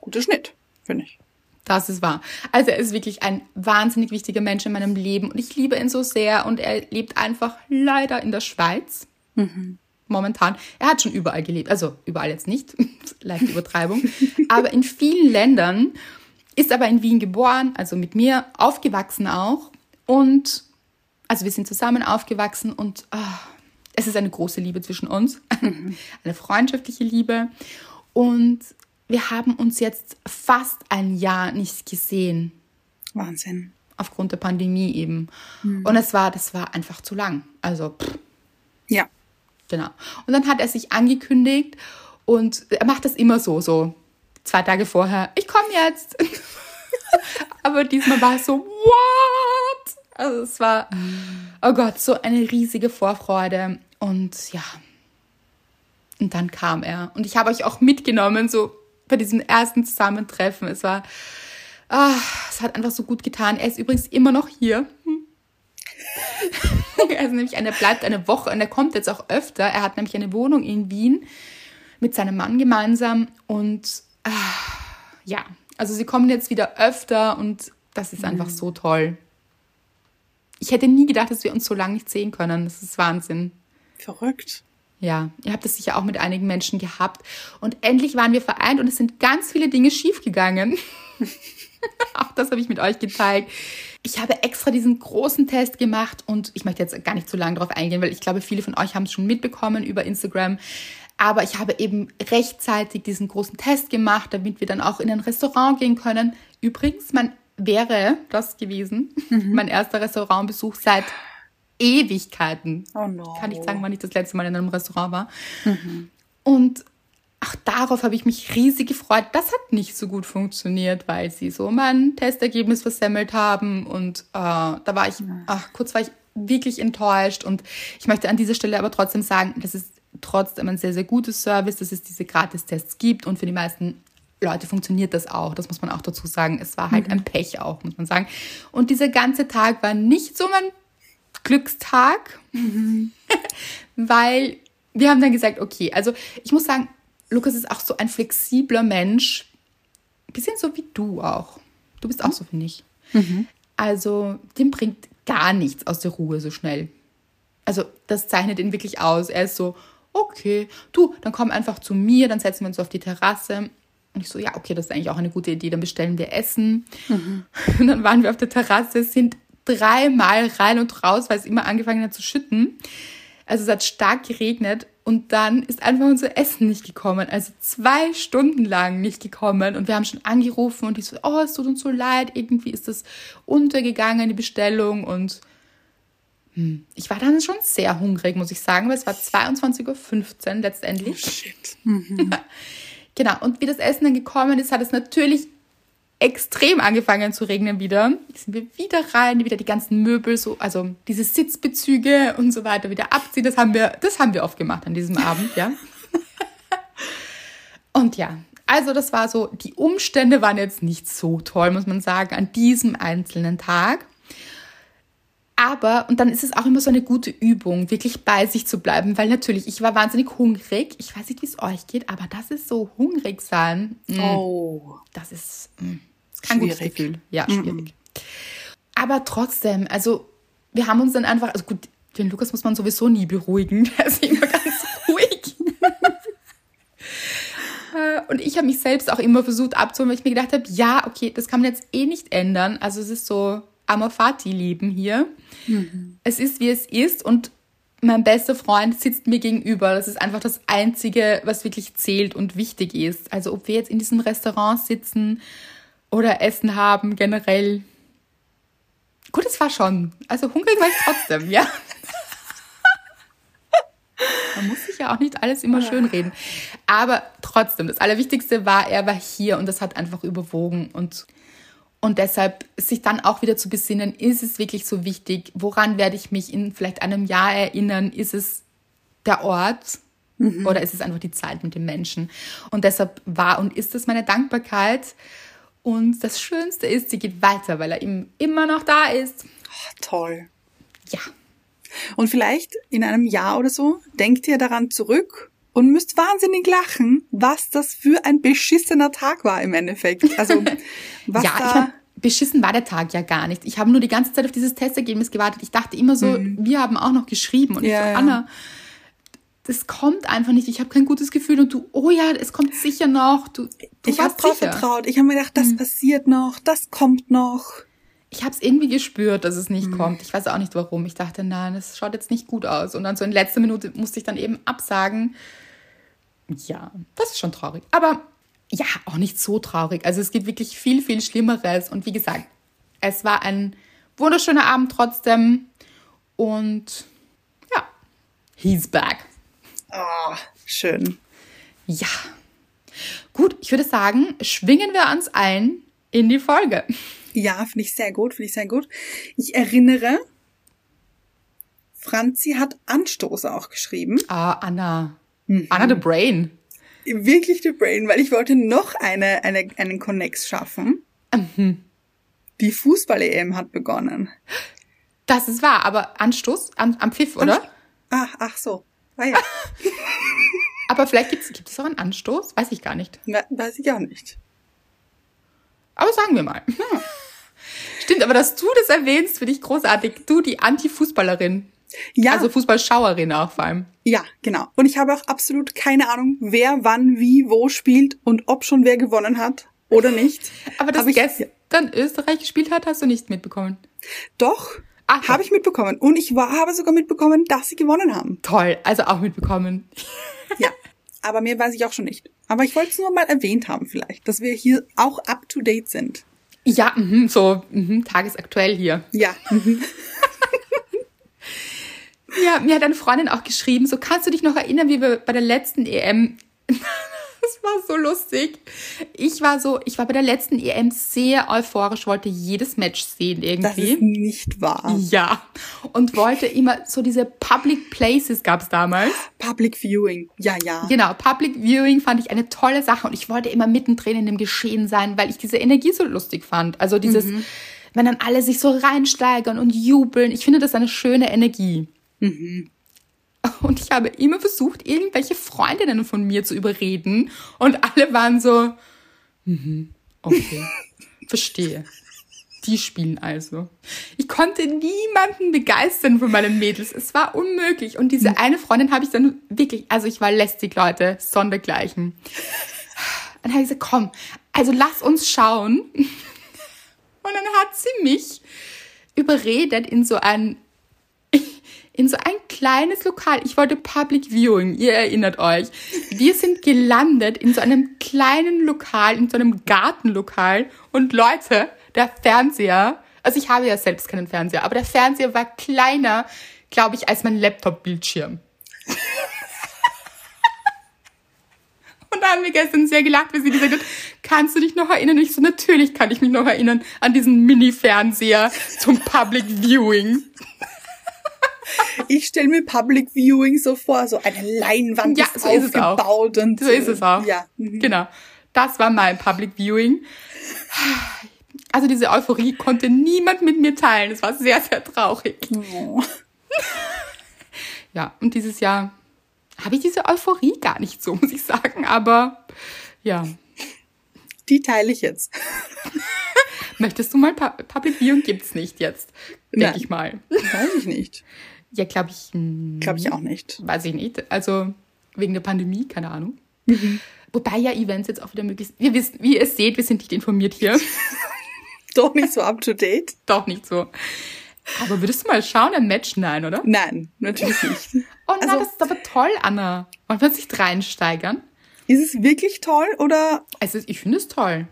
S1: Guter Schnitt, finde ich.
S2: Das ist wahr. Also er ist wirklich ein wahnsinnig wichtiger Mensch in meinem Leben und ich liebe ihn so sehr und er lebt einfach leider in der Schweiz. Mhm. Momentan. Er hat schon überall gelebt. Also überall jetzt nicht. *laughs* Leichte Übertreibung. aber in vielen Ländern ist aber in Wien geboren, also mit mir aufgewachsen auch. Und also wir sind zusammen aufgewachsen und oh, es ist eine große Liebe zwischen uns. *laughs* Eine freundschaftliche Liebe. Und wir haben uns jetzt fast ein Jahr nicht gesehen.
S1: Wahnsinn.
S2: Aufgrund der Pandemie eben. Mhm. Und es war, das war einfach zu lang. Also, pff.
S1: ja.
S2: Genau. Und dann hat er sich angekündigt und er macht das immer so, so zwei Tage vorher, ich komme jetzt. *laughs* Aber diesmal war es so, what? Also es war, oh Gott, so eine riesige Vorfreude. Und ja, und dann kam er. Und ich habe euch auch mitgenommen, so bei diesem ersten Zusammentreffen. Es war, ah, es hat einfach so gut getan. Er ist übrigens immer noch hier. *laughs* *laughs* er ist nämlich, er bleibt eine Woche und er kommt jetzt auch öfter. Er hat nämlich eine Wohnung in Wien mit seinem Mann gemeinsam und ah, ja, also sie kommen jetzt wieder öfter und das ist einfach mhm. so toll. Ich hätte nie gedacht, dass wir uns so lange nicht sehen können. Das ist Wahnsinn.
S1: Verrückt.
S2: Ja, ihr habt es sicher auch mit einigen Menschen gehabt. Und endlich waren wir vereint und es sind ganz viele Dinge schiefgegangen. *laughs* *laughs* auch das habe ich mit euch geteilt. Ich habe extra diesen großen Test gemacht und ich möchte jetzt gar nicht zu lange darauf eingehen, weil ich glaube, viele von euch haben es schon mitbekommen über Instagram. Aber ich habe eben rechtzeitig diesen großen Test gemacht, damit wir dann auch in ein Restaurant gehen können. Übrigens, man wäre das gewesen, mhm. mein erster Restaurantbesuch seit Ewigkeiten.
S1: Oh no.
S2: Kann ich sagen, wann ich das letzte Mal in einem Restaurant war. Mhm. Und auch darauf habe ich mich riesig gefreut. Das hat nicht so gut funktioniert, weil sie so mein Testergebnis versemmelt haben. Und äh, da war ich, ach, kurz war ich wirklich enttäuscht. Und ich möchte an dieser Stelle aber trotzdem sagen, das ist trotzdem ein sehr, sehr gutes Service, dass es diese Gratistests gibt. Und für die meisten Leute funktioniert das auch. Das muss man auch dazu sagen. Es war halt mhm. ein Pech auch, muss man sagen. Und dieser ganze Tag war nicht so mein Glückstag, mhm. *laughs* weil wir haben dann gesagt, okay, also ich muss sagen, Lukas ist auch so ein flexibler Mensch, bisschen so wie du auch. Du bist auch so, finde ich. Mhm. Also, dem bringt gar nichts aus der Ruhe so schnell. Also, das zeichnet ihn wirklich aus. Er ist so, okay, du, dann komm einfach zu mir, dann setzen wir uns auf die Terrasse. Und ich so, ja, okay, das ist eigentlich auch eine gute Idee, dann bestellen wir Essen. Mhm. Und *laughs* dann waren wir auf der Terrasse, sind dreimal rein und raus, weil es immer angefangen hat zu schütten. Also es hat stark geregnet und dann ist einfach unser Essen nicht gekommen. Also zwei Stunden lang nicht gekommen und wir haben schon angerufen und die so, oh, es tut uns so leid, irgendwie ist das untergegangen, die Bestellung und hm, ich war dann schon sehr hungrig, muss ich sagen, weil es war 22.15 Uhr letztendlich.
S1: Oh, shit. Mhm. *laughs*
S2: genau, und wie das Essen dann gekommen ist, hat es natürlich extrem angefangen zu regnen wieder. Sind wir wieder rein, wieder die ganzen Möbel, so, also diese Sitzbezüge und so weiter wieder abziehen. Das haben wir, das haben wir oft gemacht an diesem Abend, ja. *laughs* und ja, also das war so, die Umstände waren jetzt nicht so toll, muss man sagen, an diesem einzelnen Tag. Aber, und dann ist es auch immer so eine gute Übung, wirklich bei sich zu bleiben, weil natürlich, ich war wahnsinnig hungrig. Ich weiß nicht, wie es euch geht, aber das ist so hungrig sein.
S1: Mm, oh.
S2: Das ist. Mm kein schwierig. gutes Gefühl. Ja, schwierig. Mhm. Aber trotzdem, also wir haben uns dann einfach, also gut, den Lukas muss man sowieso nie beruhigen, der *laughs* ist immer ganz ruhig. *laughs* Äh, und ich habe mich selbst auch immer versucht abzuholen, weil ich mir gedacht habe, ja, okay, das kann man jetzt eh nicht ändern. Also es ist so Amor Fati-Leben hier. Mhm. Es ist, wie es ist und mein bester Freund sitzt mir gegenüber. Das ist einfach das Einzige, was wirklich zählt und wichtig ist. Also ob wir jetzt in diesem Restaurant sitzen oder Essen haben generell. Gut, es war schon. Also hungrig war ich trotzdem, ja. *laughs* Man muss sich ja auch nicht alles immer schön reden. Aber trotzdem, das Allerwichtigste war, er war hier und das hat einfach überwogen. Und, und deshalb sich dann auch wieder zu besinnen, ist es wirklich so wichtig? Woran werde ich mich in vielleicht einem Jahr erinnern? Ist es der Ort? Mhm. Oder ist es einfach die Zeit mit den Menschen? Und deshalb war und ist es meine Dankbarkeit und das Schönste ist, sie geht weiter, weil er ihm immer noch da ist.
S1: Oh, toll.
S2: Ja.
S1: Und vielleicht in einem Jahr oder so denkt ihr daran zurück und müsst wahnsinnig lachen, was das für ein beschissener Tag war im Endeffekt. Also, *laughs* was
S2: ja,
S1: da...
S2: mein, beschissen war der Tag ja gar nicht. Ich habe nur die ganze Zeit auf dieses Testergebnis gewartet. Ich dachte immer so, mhm. wir haben auch noch geschrieben. Und ja, ich so, Anna, das kommt einfach nicht. Ich habe kein gutes Gefühl. Und du, oh ja, es kommt sicher noch. Du, du
S1: ich habe drauf vertraut. Ich habe mir gedacht, das mhm. passiert noch, das kommt noch.
S2: Ich habe es irgendwie gespürt, dass es nicht mhm. kommt. Ich weiß auch nicht warum. Ich dachte, nein, das schaut jetzt nicht gut aus. Und dann so in letzter Minute musste ich dann eben absagen. Ja, das ist schon traurig. Aber ja, auch nicht so traurig. Also es gibt wirklich viel, viel Schlimmeres. Und wie gesagt, es war ein wunderschöner Abend trotzdem. Und ja, he's back.
S1: Oh, schön.
S2: Ja. Gut, ich würde sagen, schwingen wir uns ein in die Folge.
S1: Ja, finde ich sehr gut, finde ich sehr gut. Ich erinnere, Franzi hat Anstoß auch geschrieben.
S2: Ah, Anna. Mhm. Anna the Brain
S1: wirklich the brain, weil ich wollte noch eine, eine, einen Connex schaffen. Mhm. Die Fußball-EM hat begonnen.
S2: Das ist wahr, aber Anstoß am, am Pfiff, oder?
S1: Ach, ach so. Ah, ja. *laughs*
S2: aber vielleicht gibt es auch einen Anstoß? Weiß ich gar nicht.
S1: Na, weiß ich auch nicht.
S2: Aber sagen wir mal. *laughs* Ja. Stimmt, aber dass du das erwähnst, finde ich großartig. Du, die Anti-Fußballerin. Ja. Also Fußballschauerin auch vor allem.
S1: Ja, genau. Und ich habe auch absolut keine Ahnung, wer wann wie wo spielt und ob schon wer gewonnen hat oder nicht. *laughs*
S2: Aber dass gestern Österreich gespielt hat, hast du nicht mitbekommen.
S1: Doch. Habe ich mitbekommen. Und ich war, habe sogar mitbekommen, dass sie gewonnen haben.
S2: Toll, also auch mitbekommen. *laughs*
S1: ja, aber mehr weiß ich auch schon nicht. Aber ich wollte es nur mal erwähnt haben vielleicht, dass wir hier auch up-to-date sind.
S2: Ja, mh, so mh, tagesaktuell hier.
S1: Ja. Mh. *laughs*
S2: Ja, mir hat eine Freundin auch geschrieben, so kannst du dich noch erinnern, wie wir bei der letzten EM das war so lustig. Ich war so, ich war bei der letzten EM sehr euphorisch, wollte jedes Match sehen irgendwie. Das
S1: ist nicht wahr.
S2: Ja. Und wollte immer so diese Public Places gab es damals.
S1: Public Viewing, ja, ja.
S2: Genau, Public Viewing fand ich eine tolle Sache und ich wollte immer mittendrin in dem Geschehen sein, weil ich diese Energie so lustig fand. Also dieses, mhm. wenn dann alle sich so reinsteigern und jubeln. Ich finde das eine schöne Energie. Mhm. *laughs* Und ich habe immer versucht, irgendwelche Freundinnen von mir zu überreden. Und alle waren so, mhm, okay, *laughs* verstehe. Die spielen also. Ich konnte niemanden begeistern von meinen Mädels. Es war unmöglich. Und diese eine Freundin habe ich dann wirklich, also ich war lästig, Leute, sondergleichen. Und dann habe ich gesagt, komm, also lass uns schauen. *laughs* Und dann hat sie mich überredet in so ein in so ein kleines Lokal. Ich wollte Public Viewing, ihr erinnert euch. Wir sind gelandet in so einem kleinen Lokal, in so einem Gartenlokal. Und Leute, der Fernseher, also ich habe ja selbst keinen Fernseher, aber der Fernseher war kleiner, glaube ich, als mein Laptop-Bildschirm. *laughs* Und da haben wir gestern sehr gelacht, wie sie gesagt hat, kannst du dich noch erinnern? Und ich so, natürlich kann ich mich noch erinnern an diesen Mini-Fernseher zum Public Viewing.
S1: Ich stelle mir Public Viewing so vor, so eine Leinwand ja, ist so aufgebaut
S2: ist und so ist es auch. Ja, mhm. genau. Das war mein Public Viewing. Also diese Euphorie konnte niemand mit mir teilen. Es war sehr, sehr traurig. Oh. Ja, und dieses Jahr habe ich diese Euphorie gar nicht so, muss ich sagen. Aber ja.
S1: Die teile ich jetzt.
S2: Möchtest du mal Public Viewing gibt's nicht jetzt, denke ich mal.
S1: Weiß ich nicht.
S2: Ja, glaube ich.
S1: Glaube ich auch nicht.
S2: Weiß ich nicht. Also wegen der Pandemie, keine Ahnung. Mhm. Wobei ja Events jetzt auch wieder möglich sind. Wir wissen, wie ihr seht, wir sind nicht informiert hier. *laughs*
S1: Doch nicht so up to date.
S2: Doch nicht so. Aber würdest du mal schauen, ein Match? Nein, oder?
S1: Nein, natürlich nicht. *laughs*
S2: Oh nein, also, das ist aber toll, Anna. Wollen wir uns nicht reinsteigern?
S1: Ist es wirklich toll oder?
S2: Also ich finde es toll.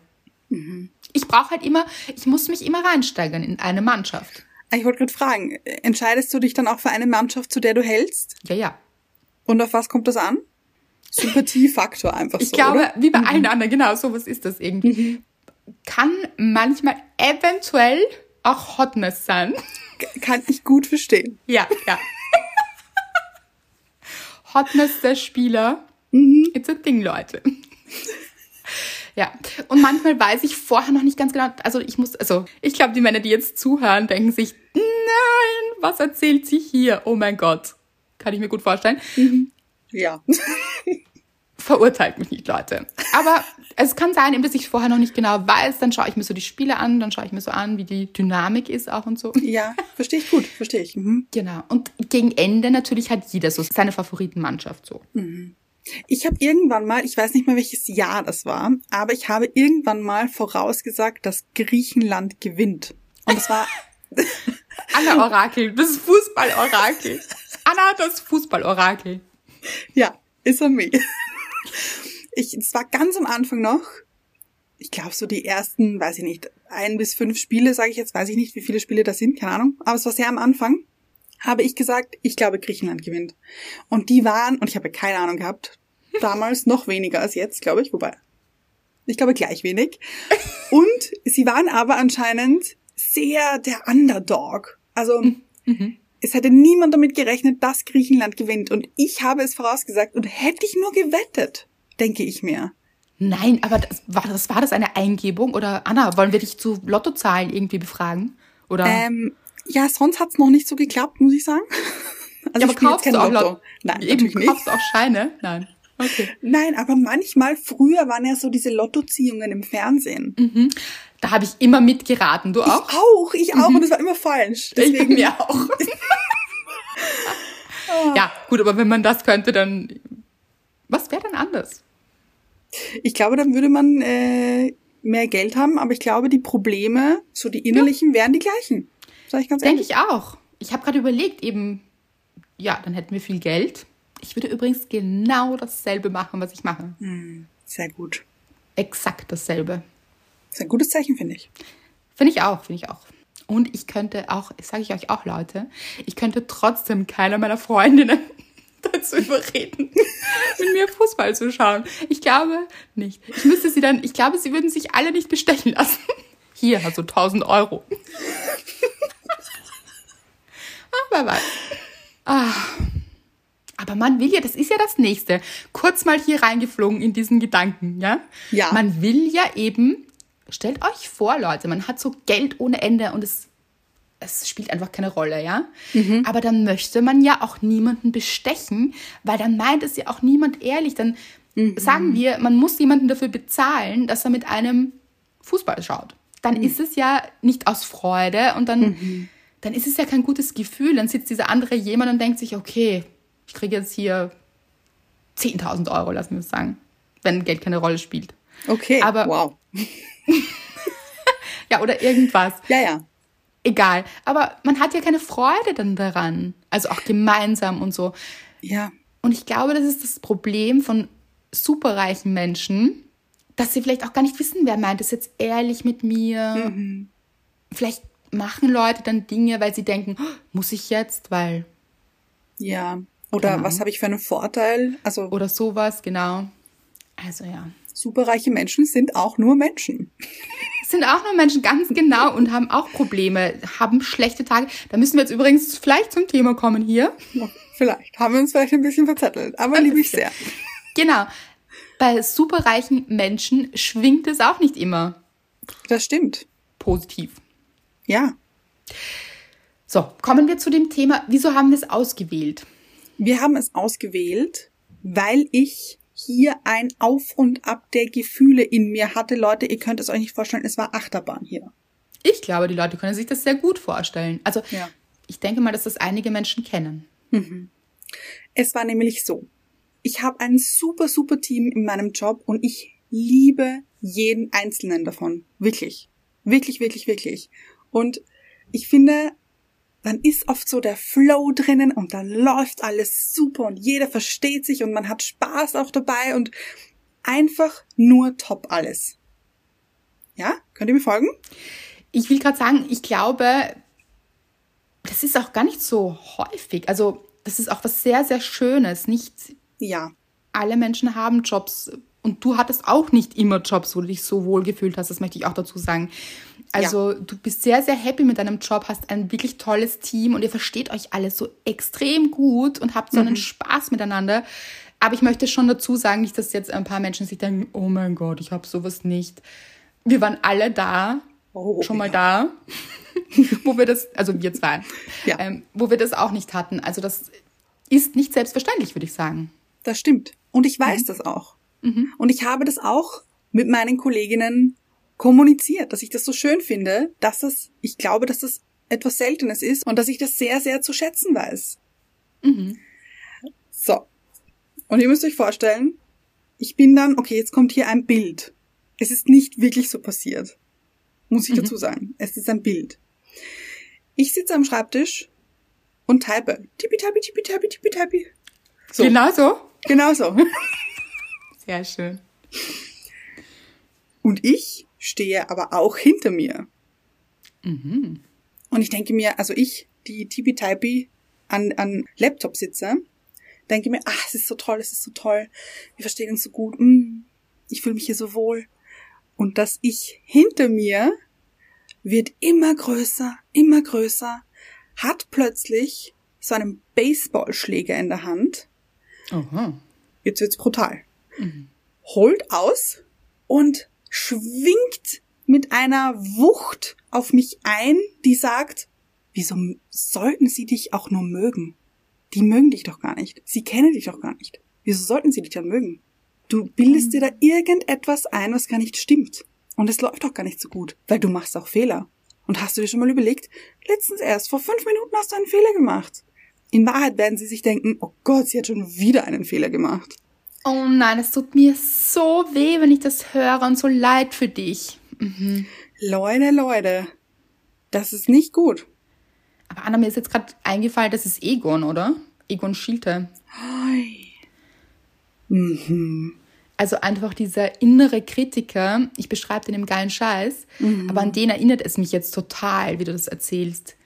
S2: Mhm. Ich brauche halt immer, ich muss mich immer reinsteigern in eine Mannschaft.
S1: Ich wollte gerade fragen, entscheidest du dich dann auch für eine Mannschaft, zu der du hältst?
S2: Ja, ja.
S1: Und auf was kommt das an? Sympathiefaktor einfach
S2: ich
S1: so.
S2: Ich glaube,
S1: oder?
S2: wie bei mhm. allen anderen, genau, sowas ist das irgendwie. Mhm. Kann manchmal eventuell auch Hotness sein.
S1: Kann ich gut verstehen.
S2: Ja, ja. Hotness der Spieler. Mhm. It's a thing, Leute. Ja, und manchmal weiß ich vorher noch nicht ganz genau, also ich muss, also ich glaube, die Männer, die jetzt zuhören, denken sich, nein, was erzählt sie hier? Oh mein Gott. Kann ich mir gut vorstellen.
S1: Mhm. Ja. *laughs*
S2: Verurteilt mich nicht, Leute. Aber es kann sein, eben, dass ich vorher noch nicht genau weiß, dann schaue ich mir so die Spiele an, dann schaue ich mir so an, wie die Dynamik ist auch und so.
S1: Ja, verstehe ich gut, verstehe ich. Mhm.
S2: Genau. Und gegen Ende natürlich hat jeder so seine Favoritenmannschaft so.
S1: Mhm. Ich habe irgendwann mal, ich weiß nicht mehr welches Jahr das war, aber ich habe irgendwann mal vorausgesagt, dass Griechenland gewinnt. Und es war *laughs* *laughs*
S2: Anna Orakel, das Fußball-Orakel. Anna, das Fußball-Orakel.
S1: Ja, ist er me. Ich, es war ganz am Anfang noch. Ich glaube, so die ersten, weiß ich nicht, ein bis fünf Spiele, sage ich jetzt, weiß ich nicht, wie viele Spiele das sind, keine Ahnung. Aber es war sehr am Anfang. Habe ich gesagt, ich glaube, Griechenland gewinnt. Und die waren, und ich habe keine Ahnung gehabt, damals noch weniger als jetzt, glaube ich, wobei. Ich glaube gleich wenig. *laughs* Und sie waren aber anscheinend sehr der Underdog. Also mhm. es hätte niemand damit gerechnet, dass Griechenland gewinnt. Und ich habe es vorausgesagt und hätte ich nur gewettet, denke ich mir.
S2: Nein, aber das, war, das, war das eine Eingebung? Oder Anna, wollen wir dich zu Lottozahlen irgendwie befragen? Oder?
S1: Ähm, ja, sonst hat's noch nicht so geklappt, muss ich sagen. *laughs*
S2: Also ja, aber kaufst du auch Lotto? Nein, Eben. Kaufst du auch Scheine? Nein.
S1: Okay. Nein, aber manchmal, früher waren ja so diese Lottoziehungen im Fernsehen. Mhm.
S2: Da habe ich immer mitgeraten. Du auch?
S1: Ich auch, ich auch. Mhm. Und es war immer falsch.
S2: Deswegen. Ich mir auch. *laughs* ja, gut, aber wenn man das könnte, dann was wäre denn anders?
S1: Ich glaube, dann würde man äh, mehr Geld haben, aber ich glaube, die Probleme, so die innerlichen, ja. wären die gleichen. Sag ich ganz
S2: ehrlich. Denke ich auch. Ich habe gerade überlegt, eben, ja, dann hätten wir viel Geld. Ich würde übrigens genau dasselbe machen, was ich mache.
S1: Hm, sehr gut.
S2: Exakt dasselbe.
S1: Das ist ein gutes Zeichen, finde ich.
S2: Finde ich auch, finde ich auch. Und ich könnte auch, sage ich euch auch, Leute, ich könnte trotzdem keiner meiner Freundinnen *laughs* dazu überreden, *laughs* mit mir Fußball zu schauen. Ich glaube nicht. Ich müsste sie dann, ich glaube, sie würden sich alle nicht bestechen lassen. *laughs* Hier, also 1000 Euro. Ach, wer weiß. Ah. Aber man will ja, das ist ja das Nächste. Kurz mal hier reingeflogen in diesen Gedanken, ja?
S1: Ja.
S2: Man will ja eben stellt euch vor, Leute, man hat so Geld ohne Ende und es, es spielt einfach keine Rolle, ja? Mhm. Aber dann möchte man ja auch niemanden bestechen, weil dann meint es ja auch niemand ehrlich. Dann mhm. sagen wir, man muss jemanden dafür bezahlen, dass er mit einem Fußball schaut. Dann mhm. ist es ja nicht aus Freude und dann, mhm. dann ist es ja kein gutes Gefühl. Dann sitzt dieser andere jemand und denkt sich, okay, ich kriege jetzt hier 10.000 Euro, lassen wir es sagen, wenn Geld keine Rolle spielt.
S1: Okay, aber wow. *laughs*
S2: ja, oder irgendwas.
S1: Ja, ja.
S2: Egal. Aber man hat ja keine Freude dann daran. Also auch gemeinsam und so.
S1: Ja.
S2: Und ich glaube, das ist das Problem von superreichen Menschen, dass sie vielleicht auch gar nicht wissen, wer meint es jetzt ehrlich mit mir. Mhm. Vielleicht machen Leute dann Dinge, weil sie denken, oh, muss ich jetzt, weil.
S1: Ja. Oder genau. was habe ich für einen Vorteil? Also.
S2: Oder sowas, genau. Also ja
S1: superreiche Menschen sind auch nur Menschen. *laughs*
S2: Sind auch nur Menschen, ganz genau, und haben auch Probleme, haben schlechte Tage. Da müssen wir jetzt übrigens vielleicht zum Thema kommen hier.
S1: Vielleicht. Haben wir uns vielleicht ein bisschen verzettelt, aber liebe ich sehr.
S2: Genau. Bei superreichen Menschen schwingt es auch nicht immer.
S1: Das stimmt.
S2: Positiv.
S1: Ja.
S2: So, kommen wir zu dem Thema, wieso haben wir es ausgewählt?
S1: Wir haben es ausgewählt, weil ich hier ein Auf und Ab der Gefühle in mir hatte. Leute, ihr könnt es euch nicht vorstellen, es war Achterbahn hier.
S2: Ich glaube, die Leute können sich das sehr gut vorstellen. Also ja. ich denke mal, dass das einige Menschen kennen.
S1: Mhm. Es war nämlich so. Ich habe ein super, super Team in meinem Job und ich liebe jeden einzelnen davon. Wirklich. Wirklich, wirklich, wirklich. Und ich finde, dann ist oft so der Flow drinnen und dann läuft alles super und jeder versteht sich und man hat Spaß auch dabei und einfach nur top alles. Ja? Könnt ihr mir folgen?
S2: Ich will gerade sagen, ich glaube, das ist auch gar nicht so häufig. Also, das ist auch was sehr, sehr Schönes. Nicht
S1: ja.
S2: alle Menschen haben Jobs und du hattest auch nicht immer Jobs, wo du dich so wohl gefühlt hast. Das möchte ich auch dazu sagen. Also ja. du bist sehr, sehr happy mit deinem Job, hast ein wirklich tolles Team und ihr versteht euch alle so extrem gut und habt so einen mhm. Spaß miteinander. Aber ich möchte schon dazu sagen, nicht, dass jetzt ein paar Menschen sich denken, oh mein Gott, ich habe sowas nicht. Wir waren alle da, oh, schon mal ja. da, *laughs* wo wir das, also wir zwei, ja. ähm, wo wir das auch nicht hatten. Also das ist nicht selbstverständlich, würde ich sagen.
S1: Das stimmt. Und ich weiß mhm. das auch. Mhm. Und ich habe das auch mit meinen Kolleginnen kommuniziert, dass ich das so schön finde, dass es, ich glaube, dass das etwas Seltenes ist und dass ich das sehr, sehr zu schätzen weiß. Mhm. So. Und ihr müsst euch vorstellen, ich bin dann, okay, jetzt kommt hier ein Bild. Es ist nicht wirklich so passiert. Muss ich mhm. dazu sagen. Es ist ein Bild. Ich sitze am Schreibtisch und type. Tippi, tappi, tippi, tappi, tippi, tappi.
S2: So. Genau so?
S1: Genau so. *laughs*
S2: Sehr schön.
S1: Und ich stehe aber auch hinter mir. Mhm. Und ich denke mir, also ich, die Typi an, an Laptop sitze, denke mir, ach, es ist so toll, es ist so toll, wir verstehen uns so gut, mm, ich fühle mich hier so wohl. Und das Ich hinter mir wird immer größer, immer größer, hat plötzlich so einen Baseballschläger in der Hand. Aha. Jetzt wird's brutal. Mhm. Holt aus und schwingt mit einer Wucht auf mich ein, die sagt, wieso sollten sie dich auch nur mögen? Die mögen dich doch gar nicht. Sie kennen dich doch gar nicht. Wieso sollten sie dich dann mögen? Du bildest dir da irgendetwas ein, was gar nicht stimmt. Und es läuft doch gar nicht so gut, weil du machst auch Fehler. Und hast du dir schon mal überlegt, letztens erst, vor fünf Minuten hast du einen Fehler gemacht. In Wahrheit werden sie sich denken, oh Gott, sie hat schon wieder einen Fehler gemacht.
S2: Oh nein, es tut mir so weh, wenn ich das höre und so leid für dich.
S1: Mhm. Leute, Leute, das ist nicht gut.
S2: Aber Anna, mir ist jetzt gerade eingefallen, das ist Egon, oder? Egon Schielte. Hi. Mhm. Also einfach dieser innere Kritiker, ich beschreibe den im geilen Scheiß, mhm. aber an den erinnert es mich jetzt total, wie du das erzählst.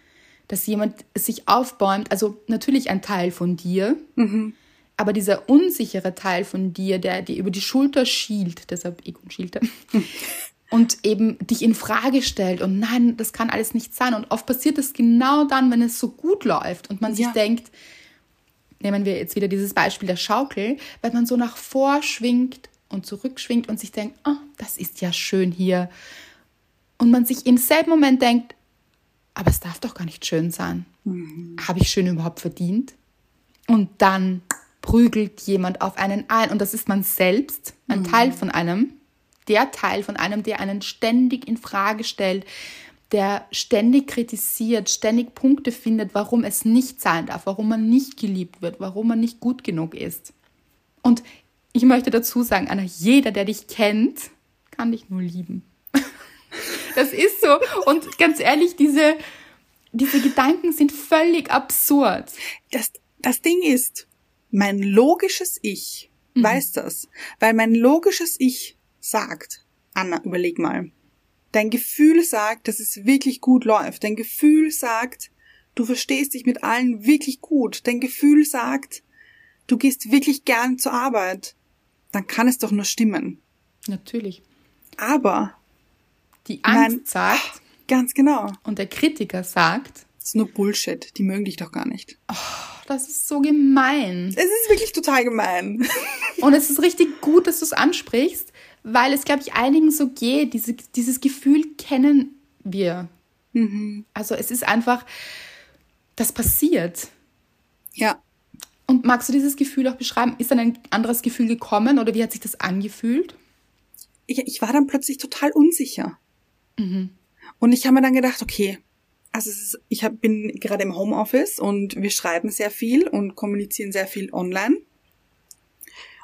S2: Dass jemand sich aufbäumt, also natürlich ein Teil von dir, mhm aber dieser unsichere Teil von dir, der dir über die Schulter schielt, deshalb Egon schielte, *laughs* und eben dich in Frage stellt und nein, das kann alles nicht sein. Und oft passiert das genau dann, wenn es so gut läuft und man ja. sich denkt, nehmen wir jetzt wieder dieses Beispiel der Schaukel, wenn man so nach vor schwingt und zurückschwingt und sich denkt, oh, das ist ja schön hier. Und man sich im selben Moment denkt, aber es darf doch gar nicht schön sein. Mhm. Habe ich schön überhaupt verdient? Und dann prügelt jemand auf einen ein und das ist man selbst, ein mhm. Teil von einem, der Teil von einem, der einen ständig in Frage stellt, der ständig kritisiert, ständig Punkte findet, warum es nicht sein darf, warum man nicht geliebt wird, warum man nicht gut genug ist. Und ich möchte dazu sagen, Anna, jeder, der dich kennt, kann dich nur lieben. *laughs* Das ist so. Und ganz ehrlich, diese, diese Gedanken sind völlig absurd.
S1: Das, das Ding ist, mein logisches Ich mhm. weiß das, weil mein logisches Ich sagt, Anna, überleg mal. Dein Gefühl sagt, dass es wirklich gut läuft. Dein Gefühl sagt, du verstehst dich mit allen wirklich gut. Dein Gefühl sagt, du gehst wirklich gern zur Arbeit. Dann kann es doch nur stimmen.
S2: Natürlich.
S1: Aber
S2: die Angst mein, sagt,
S1: ganz genau.
S2: Und der Kritiker sagt,
S1: das ist nur Bullshit. Die mögen dich doch gar nicht.
S2: Oh, das ist so gemein.
S1: Es ist wirklich total gemein. *laughs*
S2: Und es ist richtig gut, dass du es ansprichst, weil es, glaube ich, einigen so geht. Diese, dieses Gefühl kennen wir. Mhm. Also es ist einfach, das passiert.
S1: Ja.
S2: Und magst du dieses Gefühl auch beschreiben? Ist dann ein anderes Gefühl gekommen oder wie hat sich das angefühlt?
S1: Ich, ich war dann plötzlich total unsicher. Mhm. Und ich habe mir dann gedacht, okay, also ist, ich hab, bin gerade im Homeoffice und wir schreiben sehr viel und kommunizieren sehr viel online.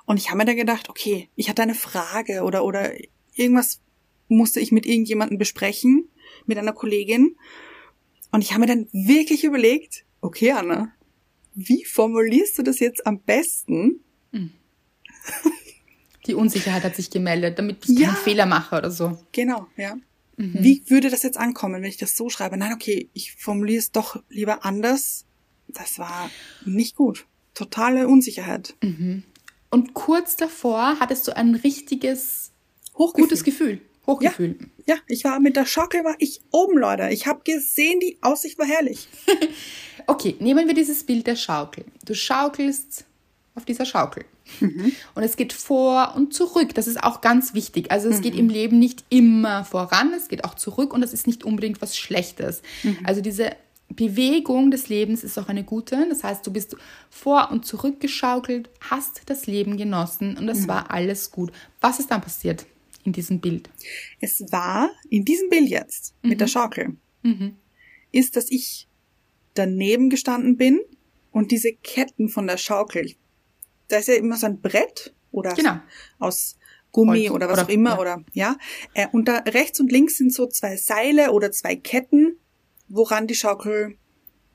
S1: Und ich habe mir dann gedacht, okay, ich hatte eine Frage oder, oder irgendwas musste ich mit irgendjemandem besprechen, mit einer Kollegin. Und ich habe mir dann wirklich überlegt, okay, Anna, wie formulierst du das jetzt am besten? Hm.
S2: Die Unsicherheit hat sich gemeldet, damit ich ja, keinen Fehler mache oder so.
S1: Genau, ja. Mhm. Wie würde das jetzt ankommen, wenn ich das so schreibe? Nein, okay, ich formuliere es doch lieber anders. Das war nicht gut. Totale Unsicherheit.
S2: Mhm. Und kurz davor hattest du ein richtiges, Hochgefühl. gutes Gefühl.
S1: Hochgefühl. Ja, ja, ich war mit der Schaukel war ich oben, Leute. Ich habe gesehen, die Aussicht war herrlich. *laughs*
S2: okay, nehmen wir dieses Bild der Schaukel. Du schaukelst auf dieser Schaukel. Mhm. Und es geht vor und zurück. Das ist auch ganz wichtig. Also es mhm. geht im Leben nicht immer voran, es geht auch zurück und das ist nicht unbedingt was Schlechtes. Mhm. Also diese Bewegung des Lebens ist auch eine gute. Das heißt, du bist vor und zurück geschaukelt, hast das Leben genossen und es mhm. war alles gut. Was ist dann passiert in diesem Bild?
S1: Es war in diesem Bild jetzt mit der Schaukel, mhm. ist, dass ich daneben gestanden bin und diese Ketten von der Schaukel, da ist ja immer so ein Brett oder genau. aus Gummi Holz, oder was oder, auch immer ja. oder ja. Äh, und da rechts und links sind so zwei Seile oder zwei Ketten, woran die Schaukel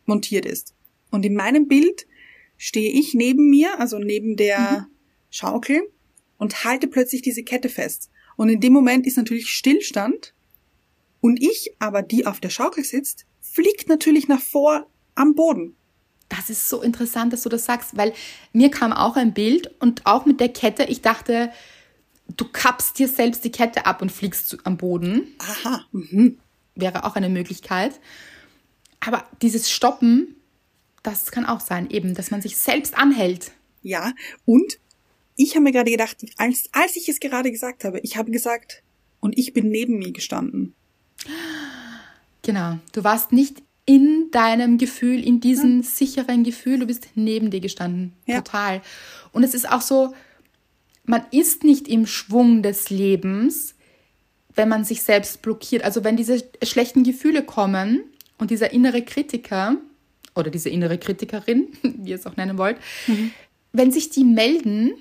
S1: montiert ist. Und in meinem Bild stehe ich neben mir, also neben der mhm. Schaukel und halte plötzlich diese Kette fest. Und in dem Moment ist natürlich Stillstand und ich, aber die auf der Schaukel sitzt, fliegt natürlich nach vor am Boden.
S2: Das ist so interessant, dass du das sagst, weil mir kam auch ein Bild und auch mit der Kette, ich dachte, du kappst dir selbst die Kette ab und fliegst am Boden.
S1: Aha. Mhm.
S2: Wäre auch eine Möglichkeit. Aber dieses Stoppen, das kann auch sein, eben, dass man sich selbst anhält.
S1: Ja, und ich habe mir gerade gedacht, als, als ich es gerade gesagt habe, ich habe gesagt, und ich bin neben mir gestanden.
S2: Genau, du warst nicht in deinem Gefühl, in diesem ja. sicheren Gefühl, du bist neben dir gestanden. Ja. Total. Und es ist auch so, man ist nicht im Schwung des Lebens, wenn man sich selbst blockiert. Also wenn diese schlechten Gefühle kommen und dieser innere Kritiker oder diese innere Kritikerin, *laughs* wie ihr es auch nennen wollt, mhm. wenn sich die melden,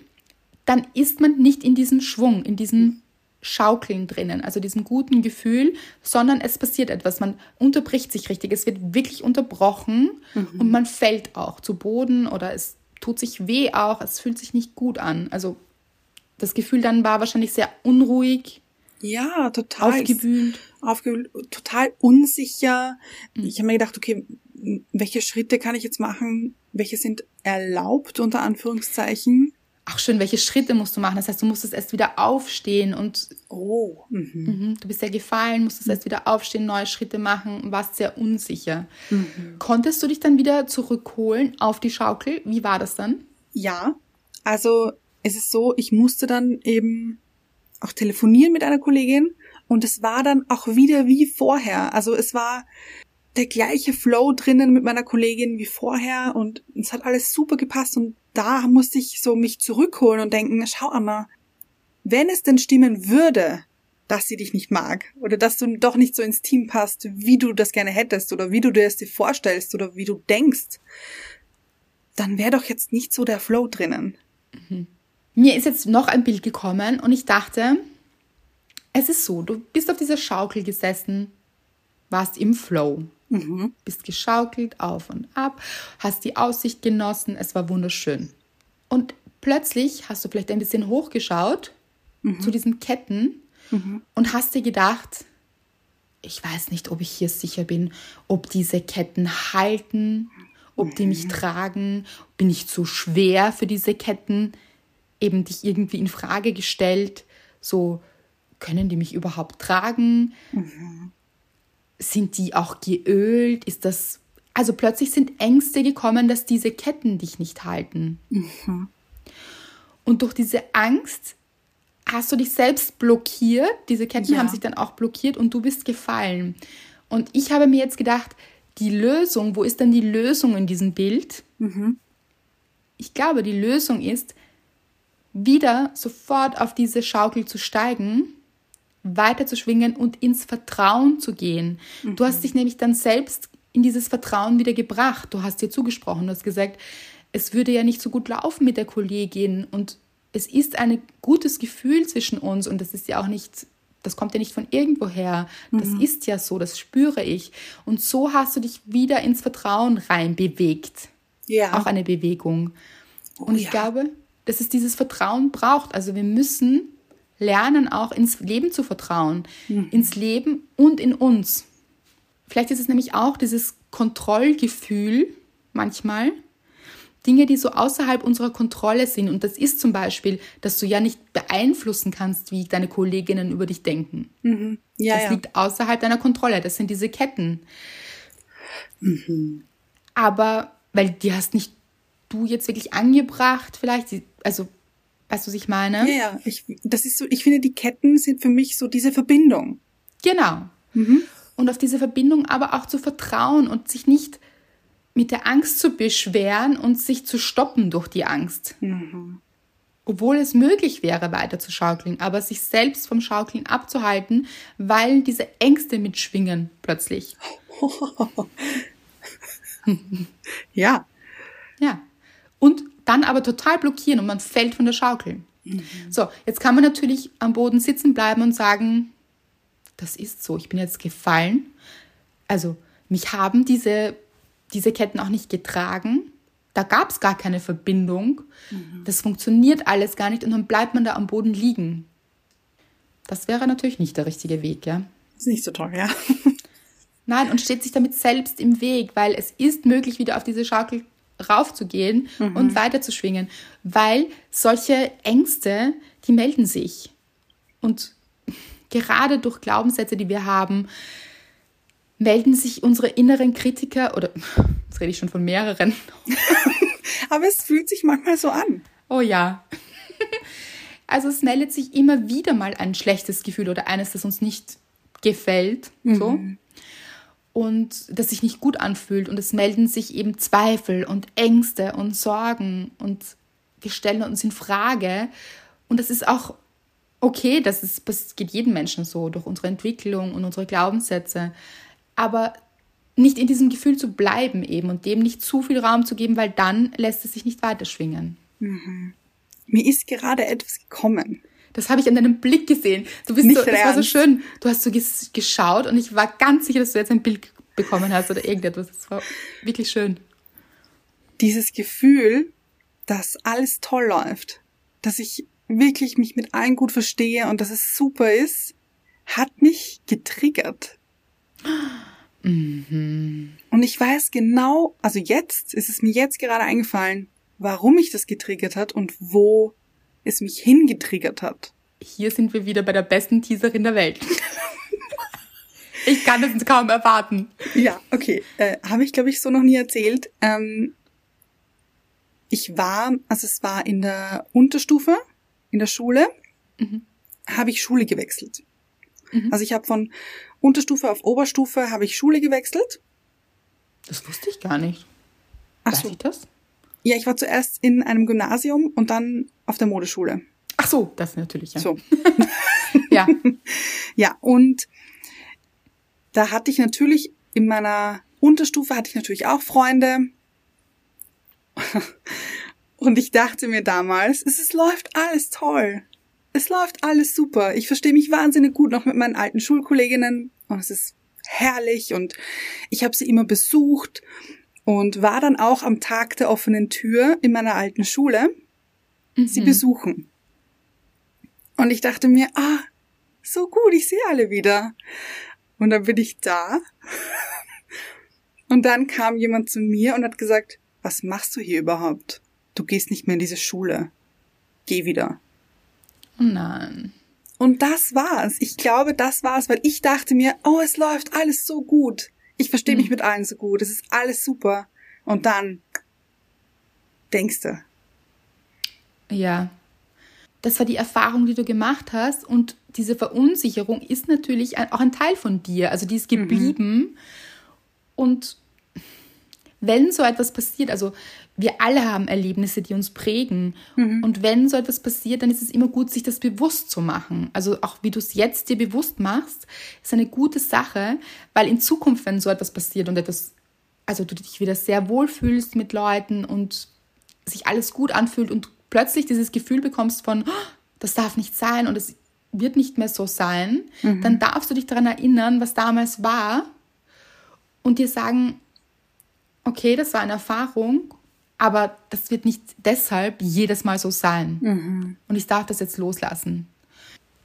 S2: dann ist man nicht in diesem Schwung, in diesem Schaukeln drinnen, also diesem guten Gefühl, sondern es passiert etwas. Man unterbricht sich richtig. Es wird wirklich unterbrochen mhm. und man fällt auch zu Boden oder es tut sich weh auch. Es fühlt sich nicht gut an. Also das Gefühl dann war wahrscheinlich sehr unruhig.
S1: Ja, total. Aufgewühlt. Aufgewühlt, total unsicher. Mhm. Ich habe mir gedacht, okay, welche Schritte kann ich jetzt machen? Welche sind erlaubt unter Anführungszeichen?
S2: Auch schön, welche Schritte musst du machen? Das heißt, du musstest erst wieder aufstehen und
S1: oh, mhm.
S2: Mhm, du bist ja gefallen, musstest mhm. erst wieder aufstehen, neue Schritte machen, warst sehr unsicher. Mhm. Konntest du dich dann wieder zurückholen auf die Schaukel? Wie war das dann?
S1: Ja, also es ist so, ich musste dann eben auch telefonieren mit einer Kollegin und es war dann auch wieder wie vorher. Also es war der gleiche Flow drinnen mit meiner Kollegin wie vorher und es hat alles super gepasst und da musste ich so mich zurückholen und denken, schau Anna, wenn es denn stimmen würde, dass sie dich nicht mag oder dass du doch nicht so ins Team passt, wie du das gerne hättest oder wie du dir es dir vorstellst oder wie du denkst, dann wäre doch jetzt nicht so der Flow drinnen.
S2: Mhm. Mir ist jetzt noch ein Bild gekommen und ich dachte, es ist so, du bist auf dieser Schaukel gesessen, warst im Flow. Mhm. Bist geschaukelt auf und ab, hast die Aussicht genossen, es war wunderschön. Und plötzlich hast du vielleicht ein bisschen hochgeschaut mhm. zu diesen Ketten mhm. und hast dir gedacht, ich weiß nicht, ob ich hier sicher bin, ob diese Ketten halten, ob die mich mhm. tragen, bin ich zu schwer für diese Ketten, eben dich irgendwie in Frage gestellt, so können die mich überhaupt tragen? Mhm sind die auch geölt? Ist das. Also plötzlich sind Ängste gekommen, dass diese Ketten dich nicht halten. Mhm. Und durch diese Angst hast du dich selbst blockiert. Diese Ketten ja. haben sich dann auch blockiert und du bist gefallen. Und ich habe mir jetzt gedacht, die Lösung, wo ist denn die Lösung in diesem Bild? Mhm. Ich glaube, die Lösung ist, wieder sofort auf diese Schaukel zu steigen weiter zu schwingen und ins Vertrauen zu gehen. Mhm. Du hast dich nämlich dann selbst in dieses Vertrauen wieder gebracht. Du hast dir zugesprochen, du hast gesagt, es würde ja nicht so gut laufen mit der Kollegin und es ist ein gutes Gefühl zwischen uns und das ist ja auch nicht, das kommt ja nicht von irgendwoher. Das mhm. ist ja so, das spüre ich. Und so hast du dich wieder ins Vertrauen rein bewegt. Ja. Auch eine Bewegung. Oh, und ich ja. glaube, dass es dieses Vertrauen braucht. Also wir müssen lernen auch ins Leben zu vertrauen, mhm. ins Leben und in uns. Vielleicht ist es nämlich auch dieses Kontrollgefühl manchmal, Dinge, die so außerhalb unserer Kontrolle sind. Und das ist zum Beispiel, dass du ja nicht beeinflussen kannst, wie deine Kolleginnen über dich denken. Mhm. Ja, das ja. liegt außerhalb deiner Kontrolle. Das sind diese Ketten. Mhm. Aber, weil die hast nicht du jetzt wirklich angebracht, vielleicht, also Weißt du, was ich meine?
S1: Ja, ja. Ich, das ist so, ich finde, die Ketten sind für mich so diese Verbindung.
S2: Genau. Mhm. Und auf diese Verbindung aber auch zu vertrauen und sich nicht mit der Angst zu beschweren und sich zu stoppen durch die Angst. Mhm. Obwohl es möglich wäre, weiter zu schaukeln, aber sich selbst vom Schaukeln abzuhalten, weil diese Ängste mitschwingen plötzlich. *laughs*
S1: ja.
S2: Ja. Und dann aber total blockieren und man fällt von der Schaukel. Mhm. So, jetzt kann man natürlich am Boden sitzen bleiben und sagen, das ist so, ich bin jetzt gefallen. Also mich haben diese, diese Ketten auch nicht getragen. Da gab es gar keine Verbindung. Mhm. Das funktioniert alles gar nicht und dann bleibt man da am Boden liegen. Das wäre natürlich nicht der richtige Weg, ja.
S1: Ist nicht so toll, ja.
S2: Nein, und steht sich damit selbst im Weg, weil es ist möglich, wieder auf diese Schaukel raufzugehen mhm. und weiterzuschwingen, weil solche Ängste, die melden sich. Und gerade durch Glaubenssätze, die wir haben, melden sich unsere inneren Kritiker oder *laughs* jetzt rede ich schon von mehreren. *laughs*
S1: Aber es fühlt sich manchmal so an.
S2: Oh ja. *laughs* Also es meldet sich immer wieder mal ein schlechtes Gefühl oder eines, das uns nicht gefällt. Mhm. So und das sich nicht gut anfühlt und es melden sich eben Zweifel und Ängste und Sorgen und wir stellen uns in Frage und das ist auch okay, das, ist, das geht jedem Menschen so durch unsere Entwicklung und unsere Glaubenssätze, aber nicht in diesem Gefühl zu bleiben eben und dem nicht zu viel Raum zu geben, weil dann lässt es sich nicht weiterschwingen.
S1: Mhm. Mir ist gerade etwas gekommen.
S2: Das habe ich an deinem Blick gesehen. Du bist Nicht so, das war so schön. Du hast so geschaut und ich war ganz sicher, dass du jetzt ein Bild bekommen hast oder irgendetwas. Das war wirklich schön.
S1: Dieses Gefühl, dass alles toll läuft, dass ich wirklich mich mit allen gut verstehe und dass es super ist, hat mich getriggert. Mhm. Und ich weiß genau, also jetzt ist es mir jetzt gerade eingefallen, warum mich das getriggert hat und wo es mich hingetriggert hat.
S2: Hier sind wir wieder bei der besten Teaserin der Welt. *laughs* ich kann es kaum erwarten.
S1: Ja, okay. Äh, Habe ich, glaube ich, so noch nie erzählt. Ähm, ich war, also es war in der Unterstufe, in der Schule, mhm. habe ich Schule gewechselt. Mhm. Also ich habe von Unterstufe auf Oberstufe habe ich Schule gewechselt.
S2: Das wusste ich gar nicht. Ach Weiß so. ich das?
S1: Ja, ich war zuerst in einem Gymnasium und dann auf der Modeschule.
S2: Ach so, das natürlich, ja.
S1: So. *laughs* ja. *laughs* Ja, und da hatte ich natürlich in meiner Unterstufe hatte ich natürlich auch Freunde. *laughs* Und ich dachte mir damals, es, es läuft alles toll. Es läuft alles super. Ich verstehe mich wahnsinnig gut noch mit meinen alten Schulkolleginnen. Und es ist herrlich und ich habe sie immer besucht und war dann auch am Tag der offenen Tür in meiner alten Schule mhm. sie besuchen. Und ich dachte mir, ah, so gut, ich sehe alle wieder. Und dann bin ich da. Und dann kam jemand zu mir und hat gesagt, was machst du hier überhaupt? Du gehst nicht mehr in diese Schule. Geh wieder.
S2: Oh nein.
S1: Und das war's. Ich glaube, das war's, weil ich dachte mir, oh, es läuft alles so gut. Ich verstehe mich hm. mit allen so gut. Es ist alles super. Und dann denkst du.
S2: Ja. Das war die Erfahrung, die du gemacht hast. Und diese Verunsicherung ist natürlich auch ein Teil von dir. Also die ist mhm. geblieben. Mhm. Und wenn so etwas passiert, also wir alle haben Erlebnisse, die uns prägen. Mhm. Und wenn so etwas passiert, dann ist es immer gut, sich das bewusst zu machen. Also auch wie du es jetzt dir bewusst machst, ist eine gute Sache, weil in Zukunft, wenn so etwas passiert und etwas, also du dich wieder sehr wohl fühlst mit Leuten und sich alles gut anfühlt und plötzlich dieses Gefühl bekommst von, oh, das darf nicht sein und es wird nicht mehr so sein, mhm. dann darfst du dich daran erinnern, was damals war und dir sagen, okay, das war eine Erfahrung, aber das wird nicht deshalb jedes Mal so sein. Mhm. Und ich darf das jetzt loslassen.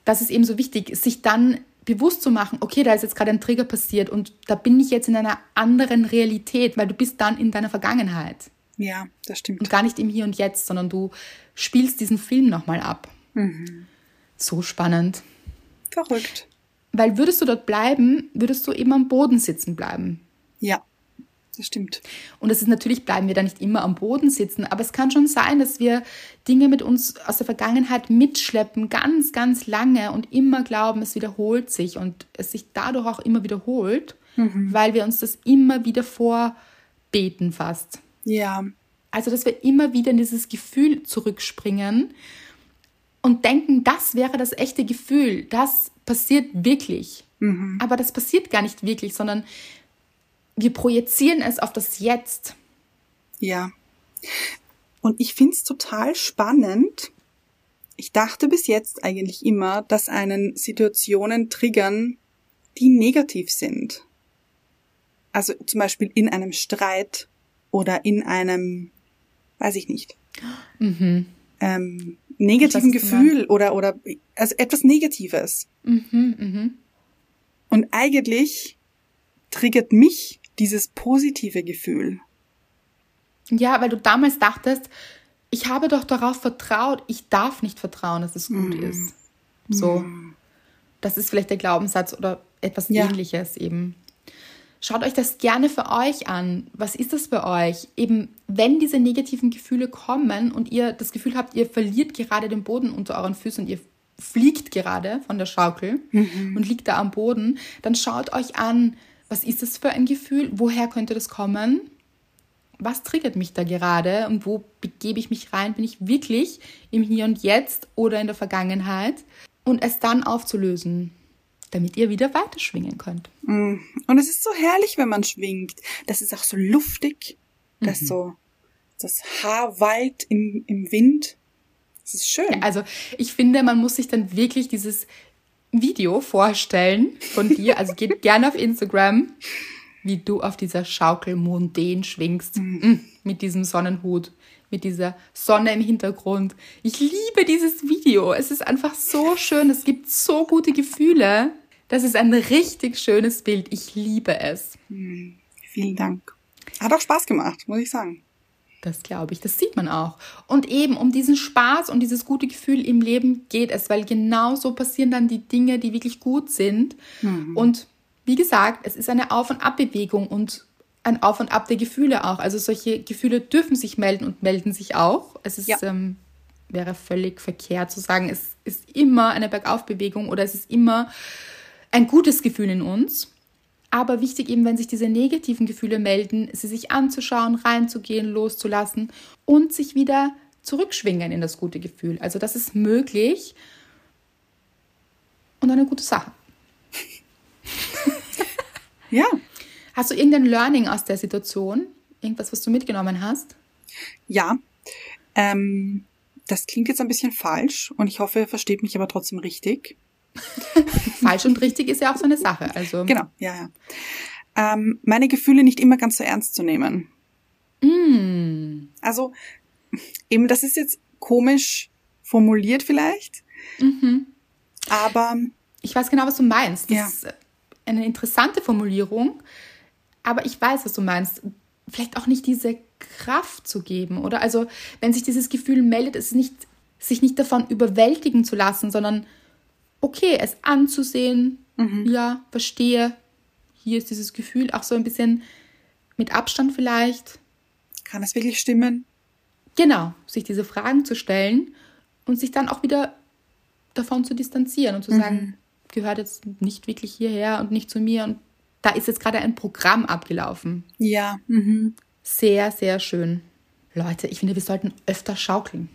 S2: Das ist eben so wichtig, sich dann bewusst zu machen, okay, da ist jetzt gerade ein Trigger passiert und da bin ich jetzt in einer anderen Realität, weil du bist dann in deiner Vergangenheit.
S1: Ja, das stimmt.
S2: Und gar nicht im Hier und Jetzt, sondern du spielst diesen Film nochmal ab. Mhm. So spannend.
S1: Verrückt.
S2: Weil würdest du dort bleiben, würdest du eben am Boden sitzen bleiben.
S1: Ja, das stimmt.
S2: Und es ist natürlich, bleiben wir da nicht immer am Boden sitzen, aber es kann schon sein, dass wir Dinge mit uns aus der Vergangenheit mitschleppen, ganz, ganz lange und immer glauben, es wiederholt sich und es sich dadurch auch immer wiederholt, mhm. weil wir uns das immer wieder vorbeten fast.
S1: Ja.
S2: Also, dass wir immer wieder in dieses Gefühl zurückspringen und denken, das wäre das echte Gefühl, das passiert wirklich. Mhm. Aber das passiert gar nicht wirklich, sondern wir projizieren es auf das Jetzt.
S1: Ja. Und ich finde es total spannend. Ich dachte bis jetzt eigentlich immer, dass einen Situationen triggern, die negativ sind. Also zum Beispiel in einem Streit oder in einem, weiß ich nicht, mhm. ähm, negativen Gefühl oder, oder also etwas Negatives. Mhm, mh. Und eigentlich triggert mich dieses positive Gefühl.
S2: Ja, weil du damals dachtest, ich habe doch darauf vertraut, ich darf nicht vertrauen, dass es gut mm. ist. So. Mm. Das ist vielleicht der Glaubenssatz oder etwas ja. ähnliches eben. Schaut euch das gerne für euch an. Was ist das bei euch? Eben, wenn diese negativen Gefühle kommen und ihr das Gefühl habt, ihr verliert gerade den Boden unter euren Füßen und ihr fliegt gerade von der Schaukel mhm. und liegt da am Boden, dann schaut euch an, was ist das für ein Gefühl? Woher könnte das kommen? Was triggert mich da gerade und wo begebe ich mich rein? Bin ich wirklich im Hier und Jetzt oder in der Vergangenheit? Und es dann aufzulösen, damit ihr wieder weiter schwingen könnt.
S1: Mm. Und es ist so herrlich, wenn man schwingt. Das ist auch so luftig. Das mhm. so, das Haar weit im, im Wind. Das ist schön. Ja,
S2: also ich finde, man muss sich dann wirklich dieses Video vorstellen von dir. Also geht *laughs* gerne auf Instagram, wie du auf dieser Schaukel Mondän schwingst. Mhm. Mit diesem Sonnenhut, mit dieser Sonne im Hintergrund. Ich liebe dieses Video. Es ist einfach so schön. Es gibt so gute Gefühle. Das ist ein richtig schönes Bild. Ich liebe es.
S1: Mhm. Vielen Dank. Hat auch Spaß gemacht, muss ich sagen.
S2: Das glaube ich, das sieht man auch. Und eben um diesen Spaß und dieses gute Gefühl im Leben geht es, weil genau so passieren dann die Dinge, die wirklich gut sind. Mhm. Und wie gesagt, es ist eine Auf- und Abbewegung und ein Auf und Ab der Gefühle auch. Also solche Gefühle dürfen sich melden und melden sich auch. Es ist, ja. ähm, wäre völlig verkehrt zu sagen, es ist immer eine Bergaufbewegung oder es ist immer ein gutes Gefühl in uns. Aber wichtig eben, wenn sich diese negativen Gefühle melden, sie sich anzuschauen, reinzugehen, loszulassen und sich wieder zurückschwingen in das gute Gefühl. Also das ist möglich und eine gute Sache. *laughs*
S1: ja.
S2: Hast du irgendein Learning aus der Situation? Irgendwas, was du mitgenommen hast?
S1: Ja. Ähm, das klingt jetzt ein bisschen falsch und ich hoffe, ihr versteht mich aber trotzdem richtig. *laughs*
S2: Falsch und richtig ist ja auch so eine Sache. Also.
S1: Genau, ja, ja. Ähm, meine Gefühle nicht immer ganz so ernst zu nehmen. Mm. Also, eben, das ist jetzt komisch formuliert vielleicht. Mhm. Aber.
S2: Ich weiß genau, was du meinst. Das ja. ist eine interessante Formulierung. Aber ich weiß, was du meinst. Vielleicht auch nicht diese Kraft zu geben, oder? Also, wenn sich dieses Gefühl meldet, ist nicht, sich nicht davon überwältigen zu lassen, sondern okay, es anzusehen, mhm. ja, verstehe, hier ist dieses Gefühl, auch so ein bisschen mit Abstand vielleicht.
S1: Kann es wirklich stimmen?
S2: Genau, sich diese Fragen zu stellen und sich dann auch wieder davon zu distanzieren und zu mhm. sagen, gehört jetzt nicht wirklich hierher und nicht zu mir und da ist jetzt gerade ein Programm abgelaufen.
S1: Ja. Mhm.
S2: Sehr, sehr schön. Leute, ich finde, wir sollten öfter schaukeln.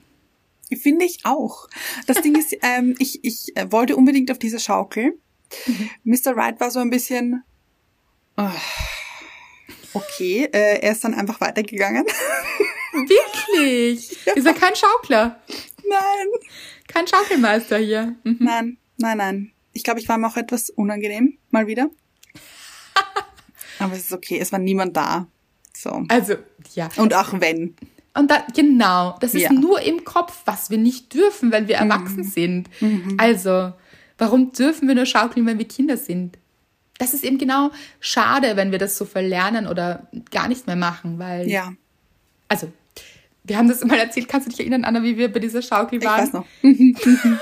S1: Finde ich auch. Das Ding ist, ähm, ich, ich äh, wollte unbedingt auf diese Schaukel. Mhm. Mr. Wright war so ein bisschen. Oh, okay, äh, er ist dann einfach weitergegangen. *laughs*
S2: Wirklich? Ja. Ist er kein Schaukler?
S1: Nein.
S2: Kein Schaukelmeister hier.
S1: Mhm. Nein, nein, nein. Ich glaube, ich war mir auch etwas unangenehm, mal wieder. *laughs* Aber es ist okay, es war niemand da. So.
S2: Also, ja.
S1: Und auch wenn.
S2: Und da, genau, das ist ja. nur im Kopf, was wir nicht dürfen, wenn wir mhm. erwachsen sind. Mhm. Also, warum dürfen wir nur schaukeln, wenn wir Kinder sind? Das ist eben genau schade, wenn wir das so verlernen oder gar nicht mehr machen, weil.
S1: Ja.
S2: Also, wir haben das mal erzählt. Kannst du dich erinnern, Anna, wie wir bei dieser Schaukel waren?
S1: Ich weiß noch. *laughs*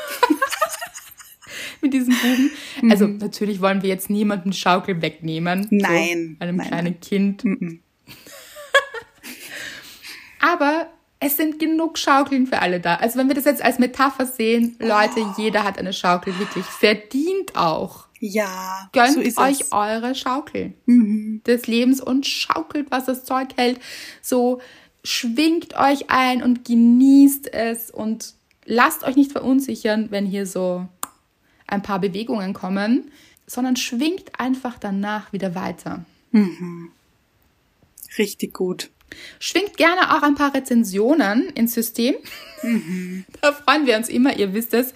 S2: Mit diesem Buben. Also, mhm. natürlich wollen wir jetzt niemanden Schaukel wegnehmen.
S1: Nein.
S2: So, einem
S1: nein,
S2: kleinen
S1: nein.
S2: Kind.
S1: Mhm.
S2: Aber es sind genug Schaukeln für alle da. Also wenn wir das jetzt als Metapher sehen, Leute, oh. jeder hat eine Schaukel wirklich verdient auch.
S1: Ja,
S2: gönnt so euch es. eure Schaukel mhm. des Lebens und schaukelt, was das Zeug hält. So schwingt euch ein und genießt es und lasst euch nicht verunsichern, wenn hier so ein paar Bewegungen kommen, sondern schwingt einfach danach wieder weiter.
S1: Mhm. Richtig gut.
S2: Schwingt gerne auch ein paar Rezensionen ins System. Mhm. *laughs* Da freuen wir uns immer, ihr wisst es.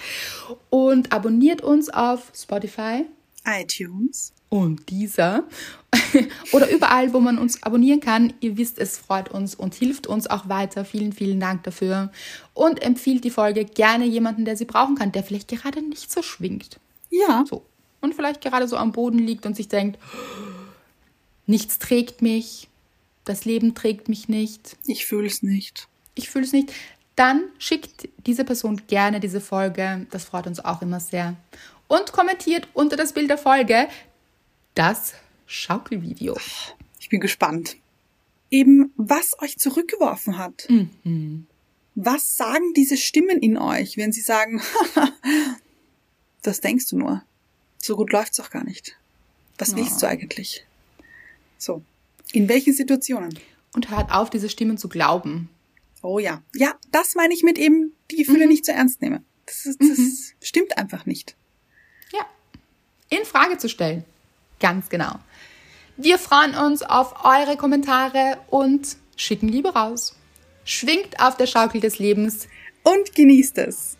S2: Und abonniert uns auf Spotify,
S1: iTunes
S2: und dieser *laughs* oder überall, wo man uns abonnieren kann. Ihr wisst, es freut uns und hilft uns auch weiter. Vielen, vielen Dank dafür. Und empfiehlt die Folge gerne jemanden, der sie brauchen kann, der vielleicht gerade nicht so schwingt.
S1: Ja.
S2: So. Und vielleicht gerade so am Boden liegt und sich denkt, *gasps* nichts trägt mich, das Leben trägt mich nicht.
S1: Ich fühle es nicht.
S2: Ich fühle es nicht. Dann schickt diese Person gerne diese Folge. Das freut uns auch immer sehr. Und kommentiert unter das Bild der Folge das Schaukelvideo.
S1: Ich bin gespannt. Eben, was euch zurückgeworfen hat. Mhm. Was sagen diese Stimmen in euch, wenn sie sagen, *laughs* das denkst du nur. So gut läuft's doch gar nicht. Was oh. willst du eigentlich? So. In welchen Situationen?
S2: Und hört auf, diese Stimmen zu glauben.
S1: Oh ja. Ja, das meine ich mit eben, die Gefühle mhm. nicht zu ernst nehmen. Das, ist, das mhm. stimmt einfach nicht.
S2: Ja. In Frage zu stellen. Ganz genau. Wir freuen uns auf eure Kommentare und schicken Liebe raus. Schwingt auf der Schaukel des Lebens
S1: und genießt es.